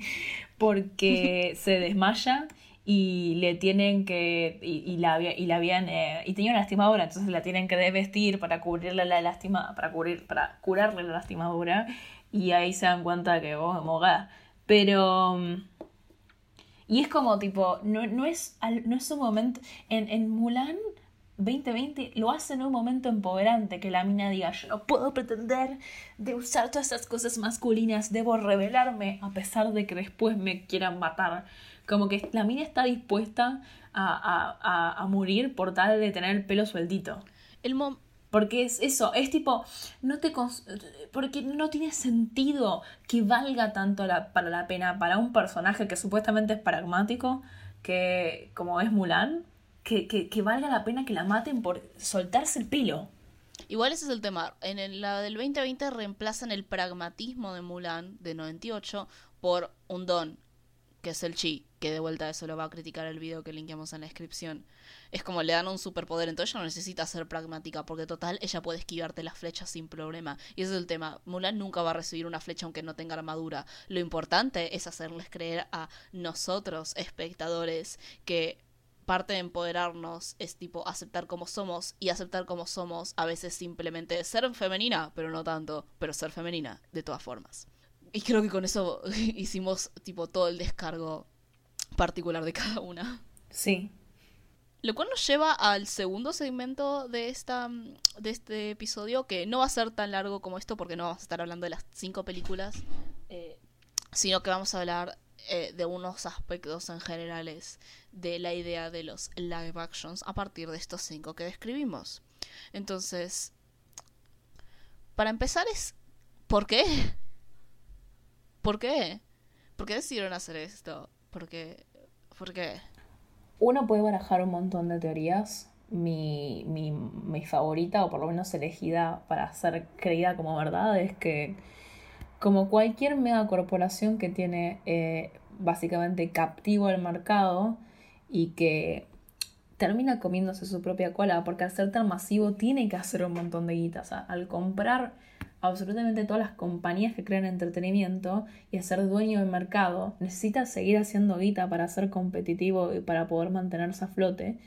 porque se desmaya y le tienen que y, la y la habían eh, y tenía una lastimadura entonces la tienen que desvestir para cubrirle la lástima para cubrir para curarle la lastimadura y ahí se dan cuenta que vos oh, mogada pero. Y es como tipo, no, no, es, no es un momento. En, en Mulan 2020 lo hace en un momento empoderante que la mina diga: Yo no puedo pretender de usar todas esas cosas masculinas, debo revelarme a pesar de que después me quieran matar. Como que la mina está dispuesta a, a, a, morir por tal de tener el pelo sueltito. El, porque es eso, es tipo, no te porque no tiene sentido que valga tanto para la pena para un personaje que supuestamente es pragmático, que como es Mulan, que, que, que valga la pena que la maten por soltarse el pelo. Igual ese es el tema. En el, la del 2020 reemplazan el pragmatismo de Mulan de 98 por un don, que es el chi, que de vuelta eso lo va a criticar el video que linkeamos en la descripción. Es como le dan un superpoder, entonces ella no necesita ser pragmática, porque total, ella puede esquivarte las flechas sin problema. Y ese es el tema. Mulan nunca va a recibir una flecha aunque no tenga armadura. Lo importante es hacerles creer a nosotros, espectadores, que parte de empoderarnos es tipo aceptar como somos y aceptar como somos a veces simplemente ser femenina, pero no tanto, pero ser femenina de todas formas. Y creo que con eso hicimos tipo todo el descargo particular de cada una. Sí. Lo cual nos lleva al segundo segmento de, esta, de este episodio, que no va a ser tan largo como esto, porque no vamos a estar hablando de las cinco películas, eh, sino que vamos a hablar eh, de unos aspectos en generales de la idea de los live actions a partir de estos cinco que describimos. Entonces, para empezar es, ¿por qué? ¿Por qué? ¿Por qué decidieron hacer esto? ¿Por qué? ¿Por qué? Uno puede barajar un montón de teorías. Mi, mi, mi favorita, o por lo menos elegida para ser creída como verdad, es que como cualquier megacorporación que tiene eh, básicamente captivo el mercado y que termina comiéndose su propia cola, porque al ser tan masivo tiene que hacer un montón de guitas. al comprar absolutamente todas las compañías que crean entretenimiento y a ser dueño del mercado, necesita seguir haciendo guita para ser competitivo y para poder mantenerse a flote.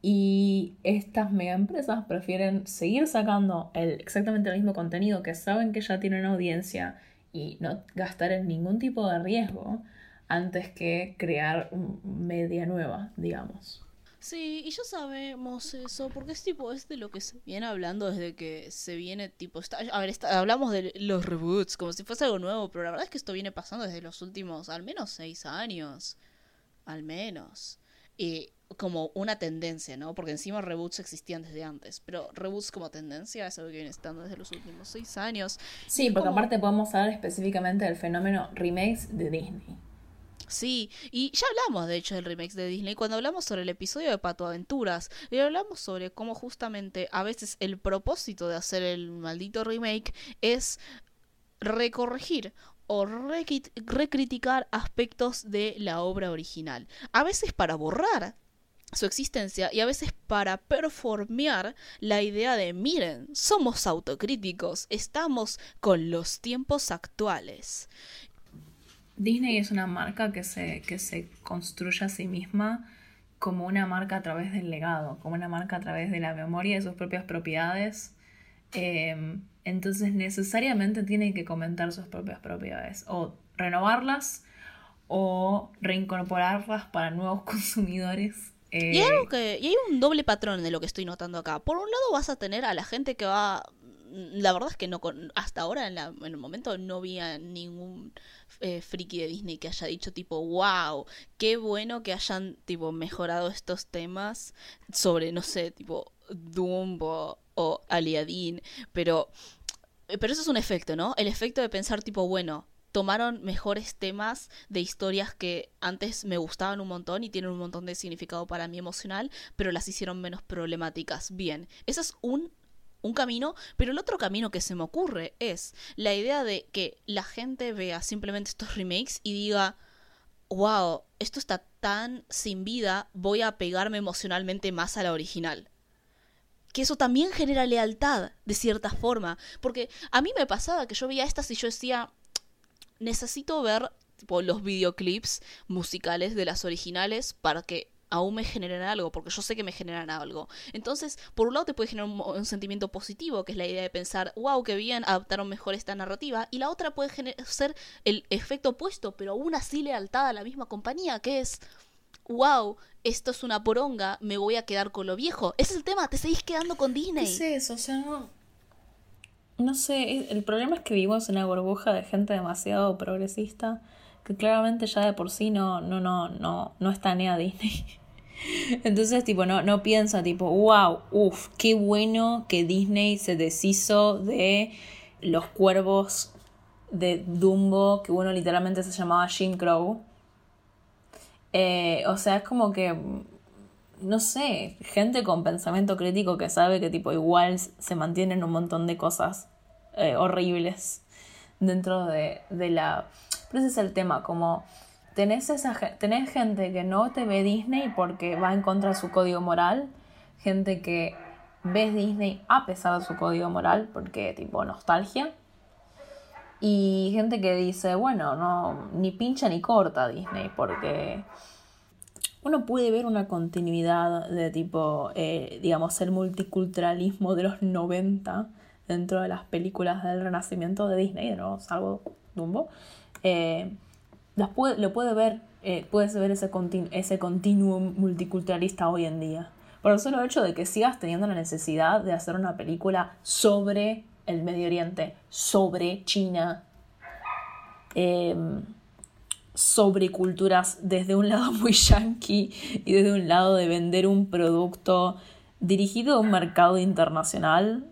Y estas mega empresas prefieren seguir sacando el, exactamente el mismo contenido que saben que ya tienen audiencia y no gastar en ningún tipo de riesgo antes que crear media nueva, digamos. Sí, y ya sabemos eso, porque es tipo, es de lo que se viene hablando desde que se viene, tipo, está, a ver, hablamos de los reboots como si fuese algo nuevo, pero la verdad es que esto viene pasando desde los últimos, al menos seis años, al menos. Y como una tendencia, ¿no? Porque encima reboots existían desde antes, pero reboots como tendencia es algo que viene estando desde los últimos seis años. Sí, porque aparte podemos hablar específicamente del fenómeno remakes de Disney. Sí, y ya hablamos de hecho del remake de Disney cuando hablamos sobre el episodio de Pato Aventuras y hablamos sobre cómo justamente a veces el propósito de hacer el maldito remake es recorregir o recriticar aspectos de la obra original. A veces para borrar su existencia y a veces para performear la idea de miren, somos autocríticos, estamos con los tiempos actuales. Disney es una marca que se, que se construye a sí misma como una marca a través del legado, como una marca a través de la memoria de sus propias propiedades. Em, entonces necesariamente tiene que comentar sus propias propiedades o renovarlas o reincorporarlas para nuevos consumidores y, hay algo que, y hay un doble patrón de lo que estoy notando acá. Por un lado vas a tener a la gente que va... La verdad es que no hasta ahora en, el momento no vi a ningún eh, friki de Disney que haya dicho tipo, wow, qué bueno que hayan tipo mejorado estos temas sobre, no sé, tipo Dumbo o Aliadin, pero pero eso es un efecto, ¿no? El efecto de pensar tipo, bueno, tomaron mejores temas de historias que antes me gustaban un montón y tienen un montón de significado para mí emocional, pero las hicieron menos problemáticas. Bien, ese es un un camino, pero el otro camino que se me ocurre es la idea de que la gente vea simplemente estos remakes y diga, wow, esto está tan sin vida, voy a pegarme emocionalmente más a la original. Que eso también genera lealtad, de cierta forma, porque a mí me pasaba que yo veía estas y yo decía, necesito ver tipo, los videoclips musicales de las originales para que aún me generen algo, porque yo sé que me generan algo. Entonces, por un lado te puede generar un, sentimiento positivo, que es la idea de pensar, wow, qué bien, adaptaron mejor esta narrativa, y la otra puede ser el efecto opuesto, pero aún así lealtad a la misma compañía, que es, wow, esto es una poronga, me voy a quedar con lo viejo. Ese es el tema, te seguís quedando con Disney. ¿Qué es eso? O sea, no no sé, el problema es que vivimos en una burbuja de gente demasiado progresista que claramente ya de por sí no, no, no, no, no está ni a Disney. Entonces, tipo, no, no piensa, tipo, wow, uff, qué bueno que Disney se deshizo de los cuervos de Dumbo, que uno literalmente se llamaba Jim Crow. Eh, o sea, es como que, no sé, gente con pensamiento crítico que sabe que tipo igual se mantienen un montón de cosas eh, horribles dentro de, la... Pero ese es el tema, como tenés, esa, tenés gente que no te ve Disney porque va en contra de su código moral, gente que ve Disney a pesar de su código moral porque tipo nostalgia, y gente que dice, bueno, no, ni pincha ni corta Disney porque uno puede ver una continuidad de tipo, eh, digamos, el multiculturalismo de los 90 dentro de las películas del renacimiento de Disney, de nuevo, salvo Dumbo. Eh, lo puede ver, eh, puedes ver ese, ese continuo multiculturalista hoy en día. Por el solo hecho de que sigas teniendo la necesidad de hacer una película sobre el Medio Oriente, sobre China. Eh, sobre culturas desde un lado muy yankee y desde un lado de vender un producto dirigido a un mercado internacional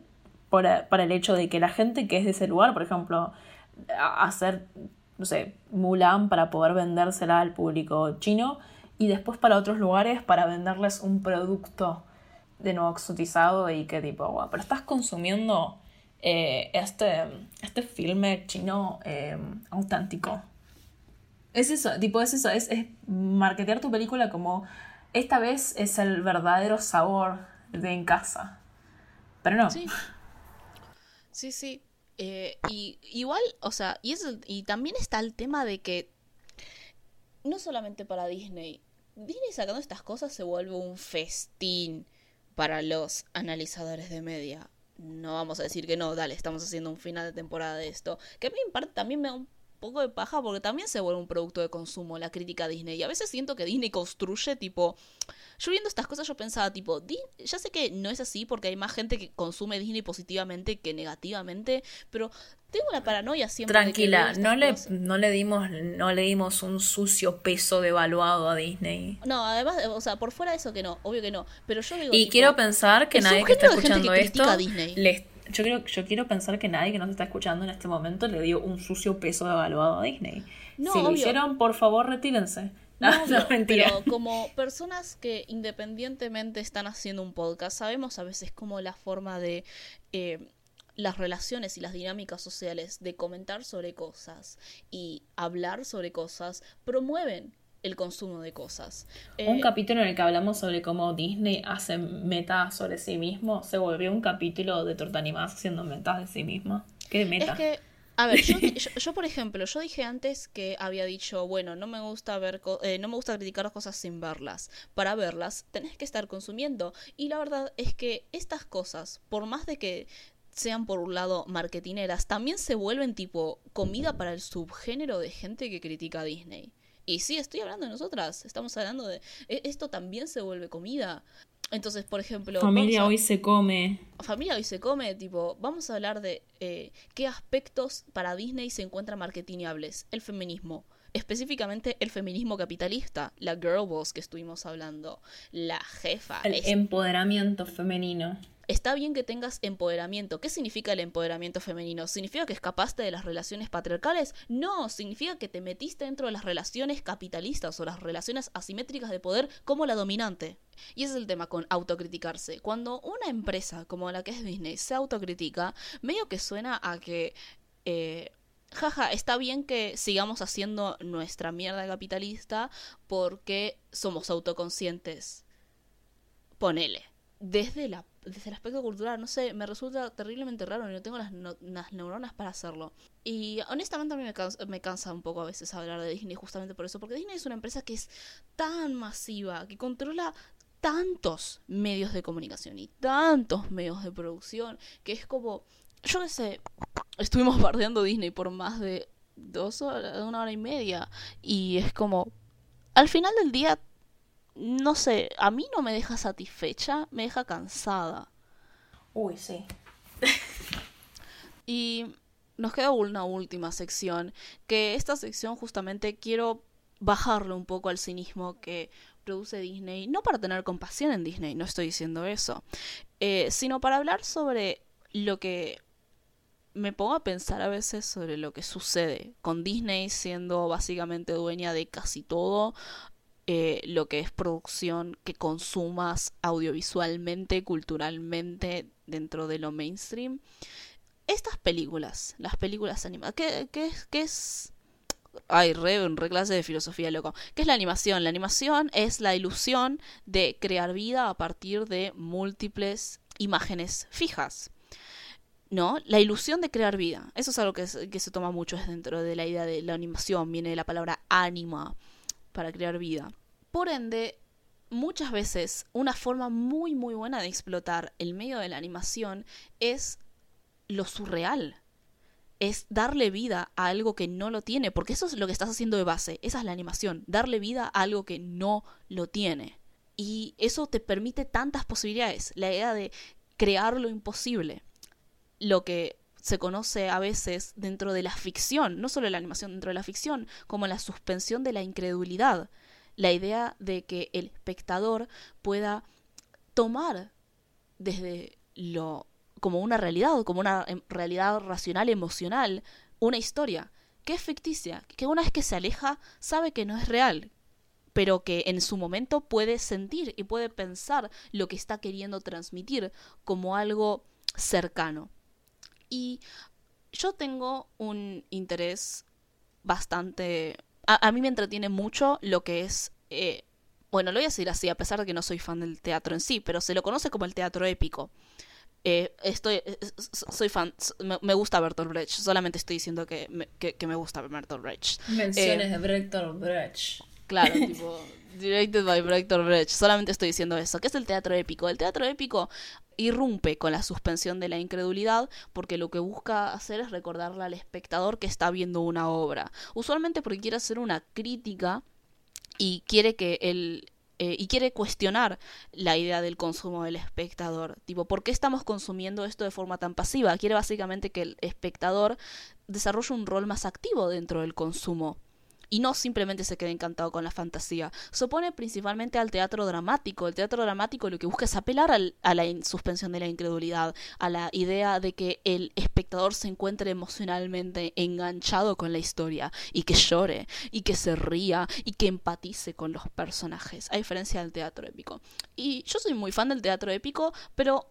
para el hecho de que la gente que es de ese lugar, por ejemplo, hacer, no sé, Mulan para poder vendérsela al público chino y después para otros lugares para venderles un producto de nuevo exotizado y que tipo, pero estás consumiendo eh, este, este filme chino eh, auténtico es eso, tipo, es eso, es, es marketear tu película como esta vez es el verdadero sabor de en casa. Pero no. Sí. Sí, sí. Eh, y igual, o sea, y, eso, y también está el tema de que no solamente para Disney, Disney sacando estas cosas se vuelve un festín para los analizadores de media. No vamos a decir que no, dale, estamos haciendo un final de temporada de esto. Que a mí parte también me da un poco de paja porque también se vuelve un producto de consumo la crítica a Disney. Y a veces siento que Disney construye tipo... Yo viendo estas cosas yo pensaba tipo, ya sé que no es así porque hay más gente que consume Disney positivamente que negativamente, pero tengo la paranoia siempre. Tranquila, no le, no le dimos no le dimos un sucio peso devaluado a Disney. No, además, o sea, por fuera de eso que no, obvio que no. Pero yo digo. Y quiero pensar que nadie que está escuchando esto le yo, creo, yo quiero pensar que nadie que nos está escuchando en este momento le dio un sucio peso evaluado a Disney. No, si lo hicieron, por favor, retírense. No, pero como personas que independientemente están haciendo un podcast, sabemos a veces como la forma de eh, las relaciones y las dinámicas sociales de comentar sobre cosas y hablar sobre cosas promueven el consumo de cosas. un eh, capítulo en el que hablamos sobre cómo Disney hace metas sobre sí mismo se volvió un capítulo de torta animada haciendo metas de sí mismo. ¿Qué meta? Es que, a ver, yo, por ejemplo, yo dije antes que había dicho, bueno, no me gusta ver, eh, no me gusta criticar cosas sin verlas. Para verlas tenés que estar consumiendo. Y la verdad es que estas cosas, por más de que sean por un lado marketineras, también se vuelven tipo comida para el subgénero de gente que critica a Disney. Y sí, estoy hablando de nosotras, estamos hablando de... E, esto también se vuelve comida. Entonces, por ejemplo... Familia hoy se come. Familia hoy se come, tipo, vamos a hablar de eh, qué aspectos para Disney se encuentran marketingables. El feminismo. Específicamente el feminismo capitalista, la girl boss que estuvimos hablando, la jefa. El empoderamiento femenino. Está bien que tengas empoderamiento. ¿Qué significa el empoderamiento femenino? ¿Significa que escapaste de las relaciones patriarcales? No, significa que te metiste dentro de las relaciones capitalistas o las relaciones asimétricas de poder como la dominante. Y ese es el tema con autocriticarse. Cuando una empresa como la que es Disney se autocritica, medio que suena a que... Eh, jaja, está bien que sigamos haciendo nuestra mierda capitalista porque somos autoconscientes. Ponele. Desde la desde el aspecto cultural, no sé, me resulta terriblemente raro y no tengo las, neuronas para hacerlo. Y honestamente a mí me cansa, me cansa un poco a veces hablar de Disney justamente por eso, porque Disney es una empresa que es tan masiva, que controla tantos medios de comunicación y tantos medios de producción, que es como, yo qué sé, estuvimos bardeando Disney por más de dos horas, una hora y media, y es como, al final del día no sé, a mí no me deja satisfecha, me deja cansada. Uy, sí. y nos queda una última sección, que esta sección justamente quiero bajarle un poco al cinismo que produce Disney, no para tener compasión en Disney, no estoy diciendo eso, eh, sino para hablar sobre lo que me pongo a pensar a veces sobre lo que sucede con Disney siendo básicamente dueña de casi todo, eh, lo que es producción que consumas audiovisualmente, culturalmente, dentro de lo mainstream. Estas películas, las películas animadas, ¿qué, es, qué es? Ay, re, re clase de filosofía, loco. ¿Qué es la animación? La animación es la ilusión de crear vida a partir de múltiples imágenes fijas. ¿no? La ilusión de crear vida. Eso es algo que, que, se toma mucho dentro de la idea de la animación. Viene de la palabra anima para crear vida. Por ende, muchas veces una forma muy muy buena de explotar el medio de la animación es lo surreal. Es darle vida a algo que no lo tiene, porque eso es lo que estás haciendo de base, esa es la animación, darle vida a algo que no lo tiene. Y eso te permite tantas posibilidades, la idea de crear lo imposible, lo que se conoce a veces dentro de la ficción, no solo la animación, dentro de la ficción, como la suspensión de la incredulidad, la idea de que el espectador pueda tomar desde lo como una realidad, como una em, realidad racional, emocional, una historia que es ficticia, que una vez que se aleja sabe que no es real, pero que en su momento puede sentir y puede pensar lo que está queriendo transmitir como algo cercano. Y yo tengo un interés bastante... A, mí me entretiene mucho lo que es... Eh, bueno, lo voy a decir así, a pesar de que no soy fan del teatro en sí, pero se lo conoce como el teatro épico. Eh, estoy, eh, soy fan, me, gusta Bertolt Brecht, solamente estoy diciendo que me, que, me gusta Bertolt Brecht. Menciones de Bertolt Brecht. Claro, tipo, directed by Bertolt Brecht, solamente estoy diciendo eso. ¿Qué es el teatro épico? El teatro épico irrumpe con la suspensión de la incredulidad porque lo que busca hacer es recordarle al espectador que está viendo una obra. Usualmente porque quiere hacer una crítica y quiere que el, eh, y quiere cuestionar la idea del consumo del espectador. Tipo, ¿por qué estamos consumiendo esto de forma tan pasiva? Quiere básicamente que el espectador desarrolle un rol más activo dentro del consumo y no simplemente se quede encantado con la fantasía. Se opone principalmente al teatro dramático. El teatro dramático lo que busca es apelar a la suspensión de la incredulidad, a la idea de que el espectador se encuentre emocionalmente enganchado con la historia y que llore y que se ría y que empatice con los personajes, a diferencia del teatro épico. Y yo soy muy fan del teatro épico, pero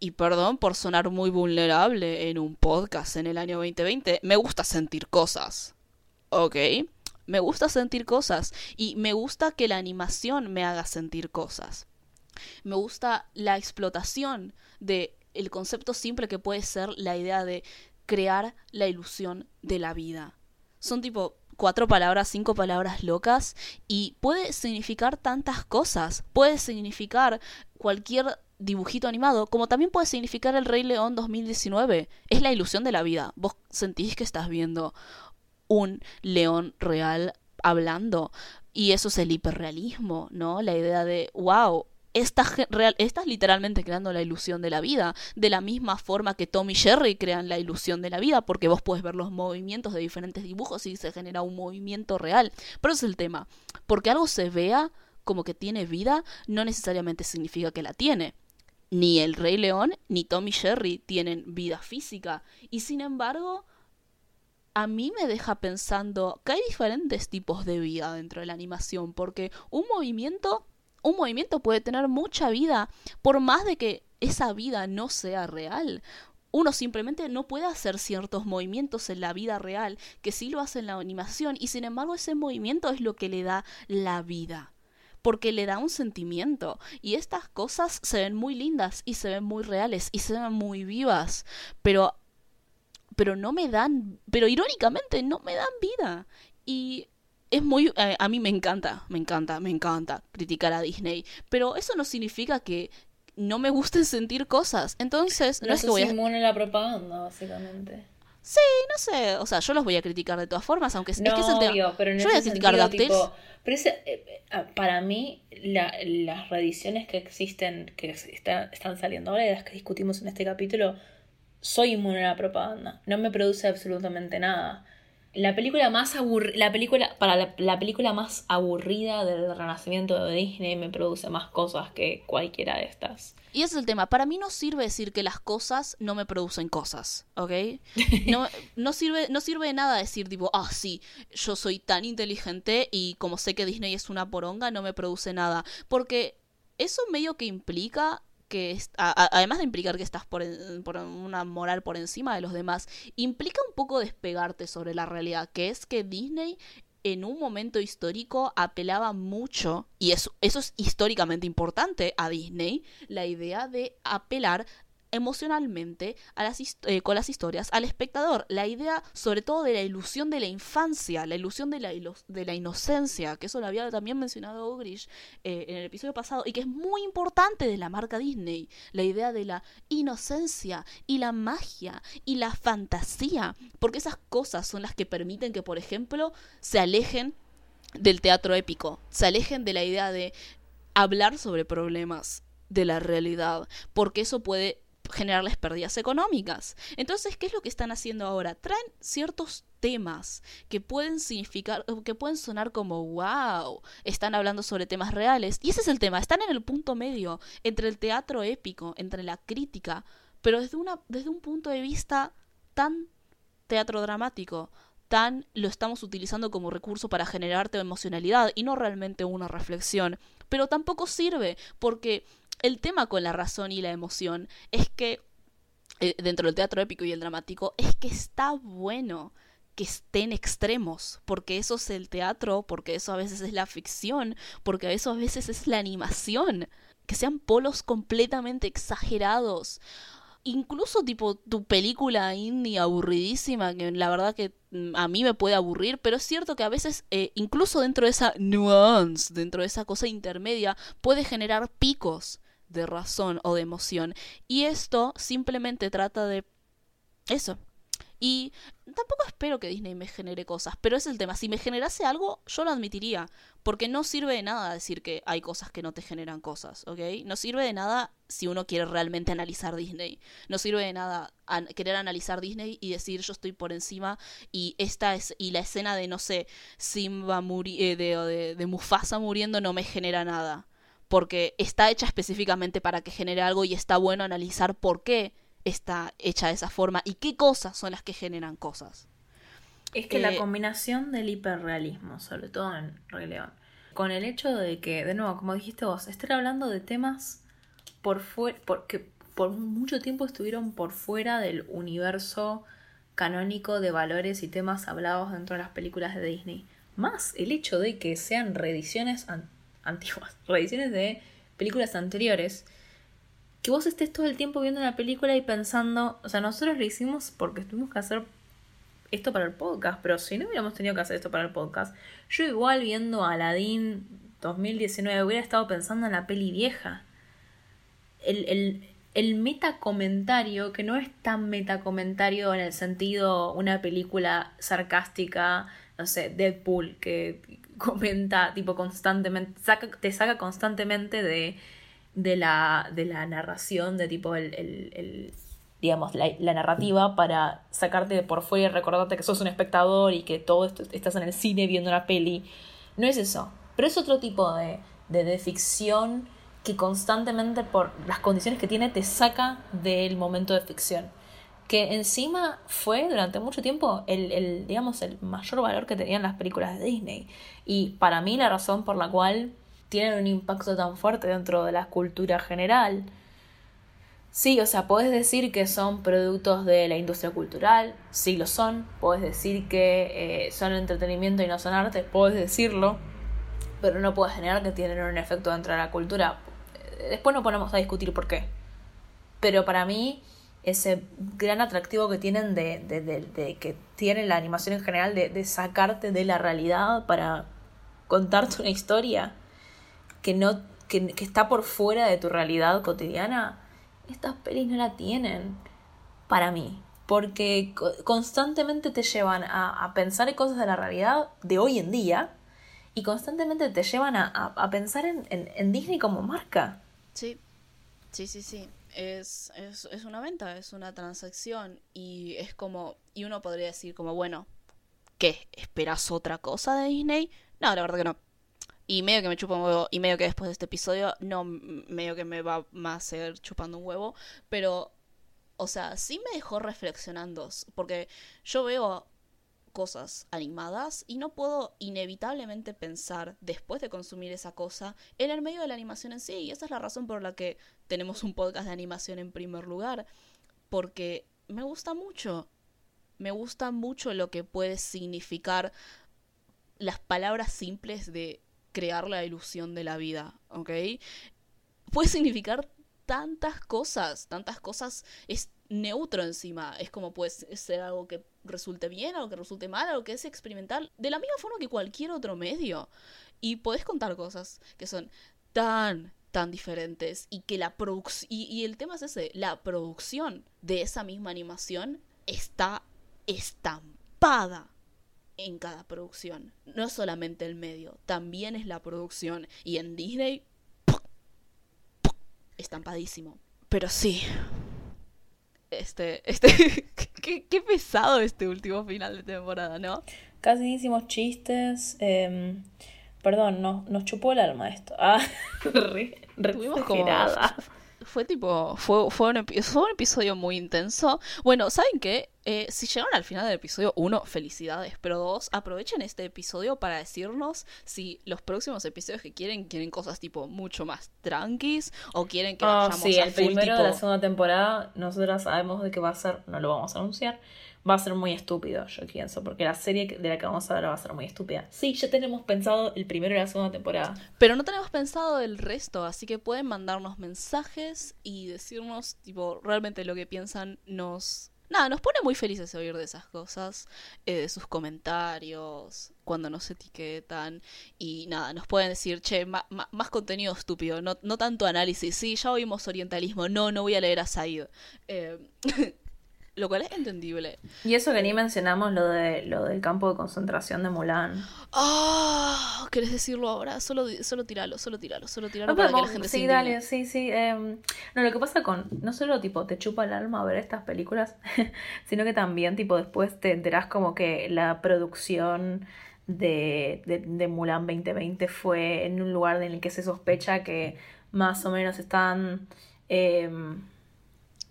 y perdón por sonar muy vulnerable en un podcast en el año 2020, me gusta sentir cosas. ¿Ok? Me gusta sentir cosas y me gusta que la animación me haga sentir cosas. Me gusta la explotación de el concepto simple que puede ser la idea de crear la ilusión de la vida. Son tipo cuatro palabras, cinco palabras locas y puede significar tantas cosas. Puede significar cualquier dibujito animado, como también puede significar el Rey León 2019. Es la ilusión de la vida. Vos sentís que estás viendo un león real hablando. Y eso es el hiperrealismo, ¿no? La idea de, wow, estás, real, estás literalmente creando la ilusión de la vida, de la misma forma que Tom y Jerry crean la ilusión de la vida, porque vos puedes ver los movimientos de diferentes dibujos y se genera un movimiento real. Pero ese es el tema, porque algo se vea como que tiene vida, no necesariamente significa que la tiene. Ni el Rey León ni Tom y Jerry tienen vida física, y sin embargo, a mí me deja pensando que hay diferentes tipos de vida dentro de la animación, porque un movimiento, un movimiento puede tener mucha vida, por más de que esa vida no sea real. Uno simplemente no puede hacer ciertos movimientos en la vida real que sí lo hace en la animación y sin embargo ese movimiento es lo que le da la vida porque le da un sentimiento. Y estas cosas se ven muy lindas y se ven muy reales y se ven muy vivas. Pero pero no me dan, pero irónicamente no me dan vida. Y es muy, eh, a mí me encanta, me encanta, me encanta criticar a Disney, pero eso no significa que no me gusten sentir cosas. Entonces, no, es que voy a... la propaganda, básicamente. Sí, no sé, o sea, yo los voy a criticar de todas formas, aunque no, es que el pero yo voy a criticar DuckTales. Pero ese, eh, eh, para mí, las reediciones que existen, que están saliendo ahora, y las que discutimos en este capítulo, soy inmune a la propaganda. No me produce absolutamente nada. La película más la película para la, película más aburrida del renacimiento de Disney me produce más cosas que cualquiera de estas. Y ese es el tema. Para mí no sirve decir que las cosas no me producen cosas, ¿ok? No, no, sirve, no sirve de nada decir, tipo, ah, sí, yo soy tan inteligente y como sé que Disney es una poronga, no me produce nada. Porque eso medio que implica que además de implicar que estás por, por, una moral por encima de los demás, implica un poco despegarte sobre la realidad, que es que Disney en un momento histórico apelaba mucho, y eso, eso es históricamente importante a Disney, la idea de apelar emocionalmente a las eh, con las historias al espectador. La idea, sobre todo, de la ilusión de la infancia, la ilusión de la, de la inocencia, que eso lo había también mencionado Ogrish eh, en el episodio pasado, y que es muy importante de la marca Disney. La idea de la inocencia y la magia y la fantasía, porque esas cosas son las que permiten que, por ejemplo, se alejen del teatro épico, se alejen de la idea de hablar sobre problemas de la realidad, porque eso puede generarles pérdidas económicas. Entonces, ¿qué es lo que están haciendo ahora? Traen ciertos temas que pueden significar, que pueden sonar como wow, están hablando sobre temas reales. Y ese es el tema, están en el punto medio entre el teatro épico, entre la crítica, pero desde, una, desde un punto de vista tan teatro dramático, tan lo estamos utilizando como recurso para generarte emocionalidad y no realmente una reflexión. Pero tampoco sirve porque el tema con la razón y la emoción es que eh, dentro del teatro épico y el dramático es que está bueno que estén extremos, porque eso es el teatro, porque eso a veces es la ficción, porque eso a veces es la animación, que sean polos completamente exagerados. Incluso tipo tu película indie aburridísima, que la verdad que mm, a mí me puede aburrir, pero es cierto que a veces, eh, incluso dentro de esa nuance, dentro de esa cosa intermedia, puede generar picos de razón o de emoción. Y esto simplemente trata de eso. Y tampoco espero que Disney me genere cosas, pero es el tema. Si me generase algo, yo lo admitiría. Porque no sirve de nada decir que hay cosas que no te generan cosas, ¿ok? No sirve de nada si uno quiere realmente analizar Disney. No sirve de nada querer analizar Disney y decir yo estoy por encima y esta es y la escena de no sé Simba muri eh, de, de, de Mufasa muriendo no me genera nada porque está hecha específicamente para que genere algo y está bueno analizar por qué está hecha de esa forma y qué cosas son las que generan cosas. Es que la eh, combinación del hiperrealismo, sobre todo en Rey León, con el hecho de que, de nuevo, como dijiste vos, estar hablando de temas por porque por mucho tiempo estuvieron por fuera del universo canónico de valores y temas hablados dentro de las películas de Disney. Más el hecho de que sean reediciones antiguas, reediciones de películas anteriores, que vos estés todo el tiempo viendo una película y pensando, o sea, nosotros lo hicimos porque tuvimos que hacer esto para el podcast, pero si no hubiéramos tenido que hacer esto para el podcast, yo igual viendo Aladdin 2019 hubiera estado pensando en la peli vieja. El, el, el metacomentario, que no es tan metacomentario en el sentido una película sarcástica, no sé, Deadpool, que comenta tipo constantemente, te saca constantemente de, de, la, de la narración, de tipo el, el, digamos, la, narrativa para sacarte de por fuera y recordarte que sos un espectador y que todo esto estás en el cine viendo una peli. No es eso, pero es otro tipo de, de ficción que constantemente por las condiciones que tiene te saca del momento de ficción que encima fue durante mucho tiempo el, el, digamos, el mayor valor que tenían las películas de Disney. Y para mí la razón por la cual tienen un impacto tan fuerte dentro de la cultura general. Sí, o sea, puedes decir que son productos de la industria cultural, sí lo son, puedes decir que eh, son entretenimiento y no son arte, puedes decirlo, pero no puedes generar que tienen un efecto dentro de la cultura. Después no ponemos a discutir por qué. Pero para mí ese gran atractivo que tienen de, de, de, que tiene la animación en general de, sacarte de la realidad para contarte una historia que no que, que, está por fuera de tu realidad cotidiana estas pelis no la tienen para mí porque constantemente te llevan a, a pensar en cosas de la realidad de hoy en día y constantemente te llevan a, a, pensar en, en, en Disney como marca. Sí sí sí sí es, es, es una venta, es una transacción y es como, y uno podría decir como, bueno, ¿qué? ¿Esperas otra cosa de Disney? No, la verdad que no. Y medio que me chupa un huevo, y medio que después de este episodio, no, medio que me va a ser chupando un huevo, pero, o sea, sí me dejó reflexionando, porque yo veo cosas animadas y no puedo inevitablemente pensar, después de consumir esa cosa, en el medio de la animación en sí. Y esa es la razón por la que tenemos un podcast de animación en primer lugar. Porque me gusta mucho. Me gusta mucho lo que puede significar las palabras simples de crear la ilusión de la vida, ¿ok? Puede significar tantas cosas, tantas cosas, es neutro encima. Es como puede ser algo que resulte bien, algo que resulte mal, algo que es experimental, de la misma forma que cualquier otro medio. Y podés contar cosas que son tan, tan diferentes y que la producción... Y, el tema es ese, la producción de esa misma animación está estampada en cada producción. No es solamente el medio, también es la producción. Y en Disney, estampadísimo. Pero sí. Este, este, qué, pesado este último final de temporada, ¿no? Casi hicimos chistes. Em, perdón, no, nos chupó el alma esto. Ah, re, Tuvimos como fue tipo, fue, fue, un, fue un episodio muy intenso. Bueno, ¿saben qué? Eh, si llegaron al final del episodio, uno, felicidades, pero dos, aprovechen este episodio para decirnos si los próximos episodios que quieren, quieren cosas tipo mucho más tranquis o quieren que oh, sí, el primero de la segunda temporada, nosotras sabemos de qué va a ser, no lo vamos a anunciar, va a ser muy estúpido, yo pienso, porque la serie de la que vamos a ver va a ser muy estúpida. Sí, ya tenemos pensado el primero y la segunda temporada. Pero no tenemos pensado el resto, así que pueden mandarnos mensajes y decirnos, tipo, realmente lo que piensan nos... Nada, nos pone muy felices oír de esas cosas, eh, de sus comentarios, cuando nos etiquetan y nada, nos pueden decir, che, más contenido estúpido, no, no tanto análisis, sí, ya oímos orientalismo, no, no voy a leer a Said. Eh, lo cual es entendible. Y eso que ni mencionamos lo de lo del campo de concentración de Mulan. Ah, ¿querés decirlo ahora? Solo, solo tiralo, solo tiralo, solo tiralo para que la gente Sí, dale, sí, sí. Em, no, lo que pasa con, no solo tipo te chupa el alma ver estas películas, sino que también tipo después te enterás como que la producción de, de, de Mulan 2020 fue en un lugar en el que se sospecha que más o menos están... Eh,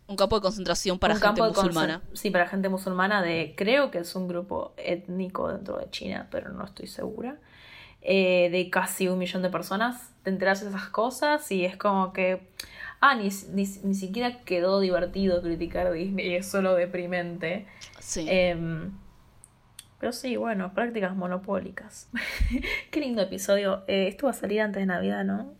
un campo de concentración para gente musulmana. Sí, para gente musulmana de, creo que es un grupo étnico dentro de China, pero no estoy segura. Eh, de casi un millón de personas. Te enteras de esas cosas y es como que... Ah, ni, ni, siquiera quedó divertido criticar Disney, es solo deprimente. Sí. Em, pero sí, bueno, prácticas monopólicas. Qué lindo episodio. Eh, esto va a salir antes de Navidad, ¿no?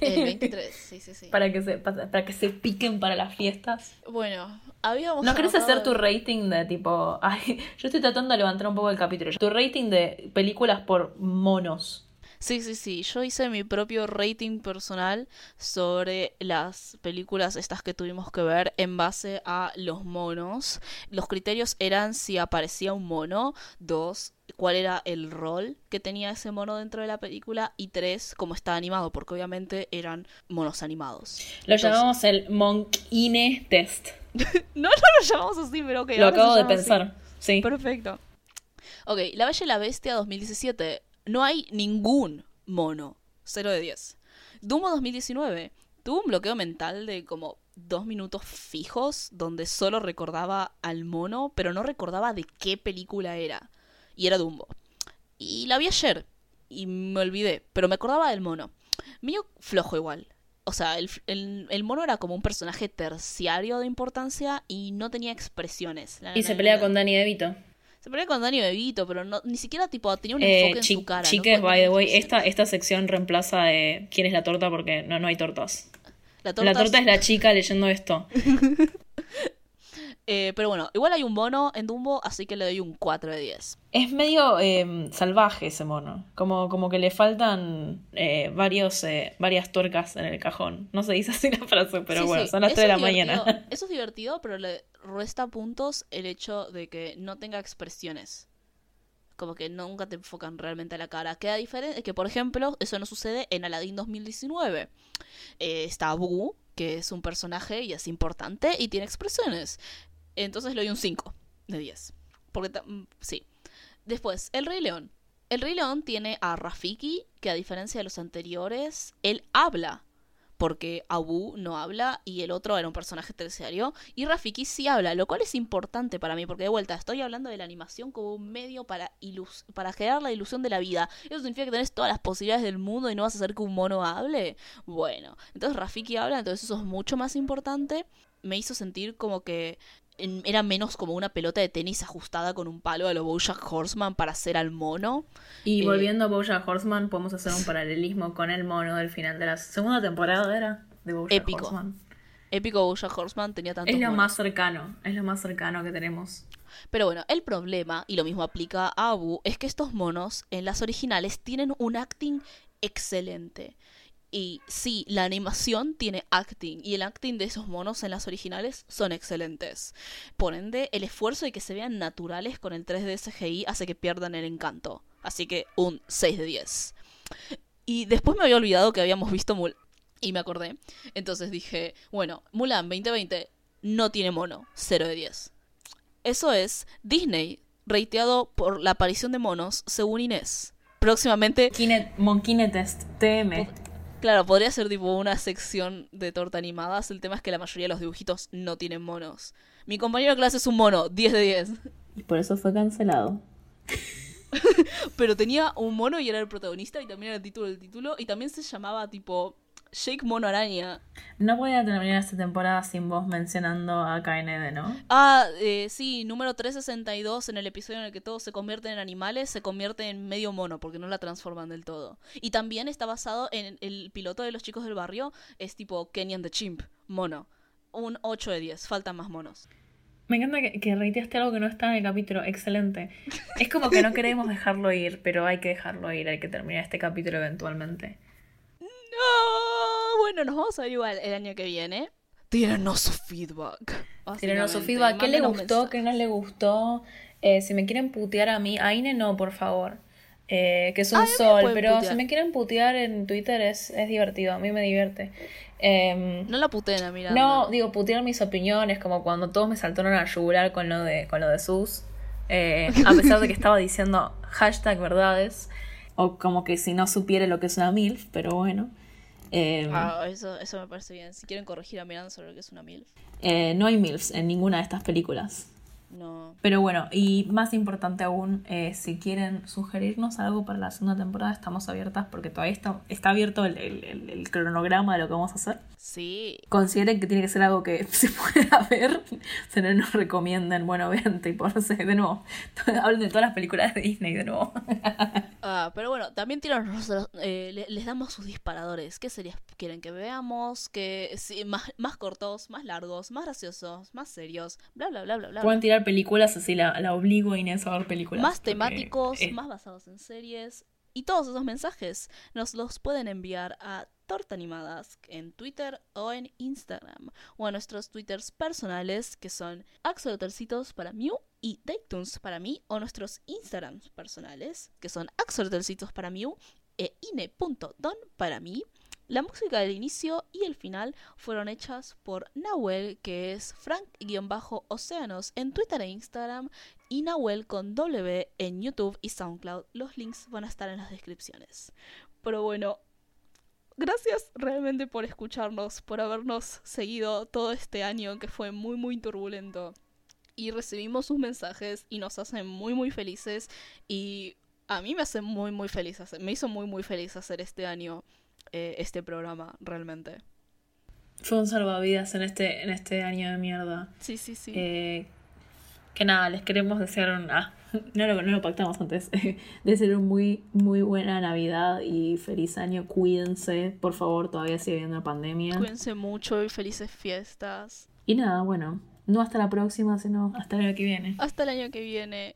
El 23, sí, sí, sí. Para que se, para que se piquen para las fiestas. Bueno, habíamos... ¿No querés hacer tu rating de tipo... Ay, yo estoy tratando de levantar un poco el capítulo. Tu rating de películas por monos. Sí, sí, sí. Yo hice mi propio rating personal sobre las películas estas que tuvimos que ver en base a los monos. Los criterios eran si aparecía un mono, dos, cuál era el rol que tenía ese mono dentro de la película y tres, cómo está animado, porque obviamente eran monos animados. Lo llamamos el Monkine Test. no, no lo llamamos así, pero ok. Lo acabo de pensar. Sí. Perfecto. Ok, La Bella y la Bestia 2017 no hay ningún mono. 0 de 10. Dumbo 2019 tuvo un bloqueo mental de como dos minutos fijos donde solo recordaba al mono, pero no recordaba de qué película era. Y era Dumbo. Y la vi ayer y me olvidé, pero me acordaba del mono. Mío flojo igual. O sea, el, el, mono era como un personaje terciario de importancia y no tenía expresiones. y se pelea con Danny DeVito. Se ponía con Dani Bebito, pero no, ni siquiera tipo tenía un eh, enfoque en su cara. Chiques, by the way, esta, esta sección reemplaza de quién es la torta porque no, no hay tortas. La torta, la torta es la chica leyendo esto. Eh, pero bueno, igual hay un mono en Dumbo, así que le doy un 4 de 10. Es medio em, salvaje ese mono. Como, como que le faltan eh, varios, eh, varias tuercas en el cajón. No se dice así la frase, pero bueno, son las 3 de la mañana. Eso es divertido, pero le resta puntos el hecho de que no tenga expresiones. Como que nunca te enfocan realmente a la cara. Queda diferente que, por ejemplo, eso no sucede en Aladdin 2019. está Boo, que es un personaje y es importante y tiene expresiones. Entonces le doy un 5 de 10. Porque mm, sí. Después, El Rey León. El Rey León tiene a Rafiki, que a diferencia de los anteriores, él habla. Porque Abu no habla y el otro era un personaje terciario. Y Rafiki sí habla, lo cual es importante para mí, porque de vuelta estoy hablando de la animación como un medio para, para crear la ilusión de la vida. ¿Eso significa que tenés todas las posibilidades del mundo y no vas a hacer que un mono hable? Bueno, entonces Rafiki habla, entonces eso es mucho más importante. Me hizo sentir como que era menos como una pelota de tenis ajustada con un palo a lo Bojack Horseman para hacer al mono. Y eh, volviendo a Bojack Horseman, podemos hacer un paralelismo con el mono del final de la segunda temporada, ¿era? De Bojack épico. épico Bojack Horseman tenía tantos Es lo monos. más cercano, es lo más cercano que tenemos. Pero bueno, el problema, y lo mismo aplica a Abu, es que estos monos en las originales tienen un acting excelente. Y sí, la animación tiene acting, y el acting de esos monos en las originales son excelentes. Por ende, el esfuerzo de que se vean naturales con el 3D CGI hace que pierdan el encanto. Así que un 6 de 10. Y después me había olvidado que habíamos visto Mulan. Y me acordé. Entonces dije, bueno, Mulan 2020 no tiene mono. 0 de 10. Eso es Disney, reiteado por la aparición de monos, según Inés. Próximamente, Monkine Test, TM. Claro, podría ser tipo una sección de torta animadas. El tema es que la mayoría de los dibujitos no tienen monos. Mi compañero de clase es un mono, 10 de 10. Y por eso fue cancelado. Pero tenía un mono y era el protagonista y también era el título del título. Y también se llamaba tipo Shake Mono Araña. No voy a terminar esta temporada sin vos mencionando a KND, ¿no? Ah, eh, sí, número 362 en el episodio en el que todos se convierten en animales, se convierte en medio mono porque no la transforman del todo. Y también está basado en el piloto de los chicos del barrio, es tipo Kenyan the Chimp, mono. Un 8 de 10, faltan más monos. Me encanta que, que reiteaste algo que no está en el capítulo. Excelente. Es como que no queremos dejarlo ir, pero hay que dejarlo ir. Hay que terminar este capítulo eventualmente. No, bueno, nos vamos a ver igual el año que viene. Tírenos su feedback. Tírenos su feedback. ¿Qué le gustó? ¿Qué no le gustó? Eh, si me quieren putear a mí, a Ine no, por favor. Eh, que es un Ay, sol, pero putear. si me quieren putear en Twitter es, es divertido, a mí me divierte. Em, No la puten a Miranda. no, digo, putear mis opiniones, como cuando todos me saltaron a yugular con lo de, con lo de Sus. Eh, a pesar de que estaba diciendo hashtag verdades. O como que si no supiera lo que es una MILF, pero bueno. Em, Ah, eso, eso me parece bien. Si quieren corregir a Miranda sobre lo que es una MILF. eh, no hay MILFs en ninguna de estas películas. No. Pero bueno, y más importante aún, eh, si quieren sugerirnos algo para la segunda temporada, estamos abiertas porque todavía está, está abierto el, el- el- el cronograma de lo que vamos a hacer. Sí. Consideren que tiene que ser algo que se pueda ver, se no nos recomienden, bueno, vean, tipo, no sé, de nuevo, hablen de todas las películas de Disney de nuevo. Ah, pero bueno, también tiran nosotros, eh, le- les damos sus disparadores. ¿Qué series quieren que veamos? Que sí, más, más cortos, más largos, más graciosos, más serios, bla bla bla bla bla. Pueden tirar películas, así la, la obligo a Inés a ver películas. más temáticos, eh, más basados en series. Y todos esos mensajes nos los pueden enviar a Torta Animadas en Twitter o en Instagram. O a nuestros Twitters personales que son Axolotercitos para Mew y Daytunes para mí. O nuestros Instagrams personales que son Axolotercitos para Mew e ine.don para mí. La música del inicio y el final fueron hechas por Nahuel, que es Frank-Océanos en Twitter e Instagram, y Nahuel con W en YouTube y SoundCloud. Los links van a estar en las descripciones. Pero bueno, gracias realmente por escucharnos, por habernos seguido todo este año que fue muy muy turbulento. Y recibimos sus mensajes y nos hacen muy muy felices y a mí me hace muy muy feliz me hizo muy muy feliz hacer este año eh, este programa realmente. Fue un salvavidas en este, en este año de mierda. Sí, sí, sí. Eh, que nada, les queremos desear un... ah, no, lo, no lo pactamos antes. desear un muy, muy buena Navidad y feliz año. Cuídense, por favor, todavía sigue habiendo la pandemia. Cuídense mucho y felices fiestas. Y nada, bueno, no hasta la próxima, sino hasta el año que viene. Hasta el año que viene.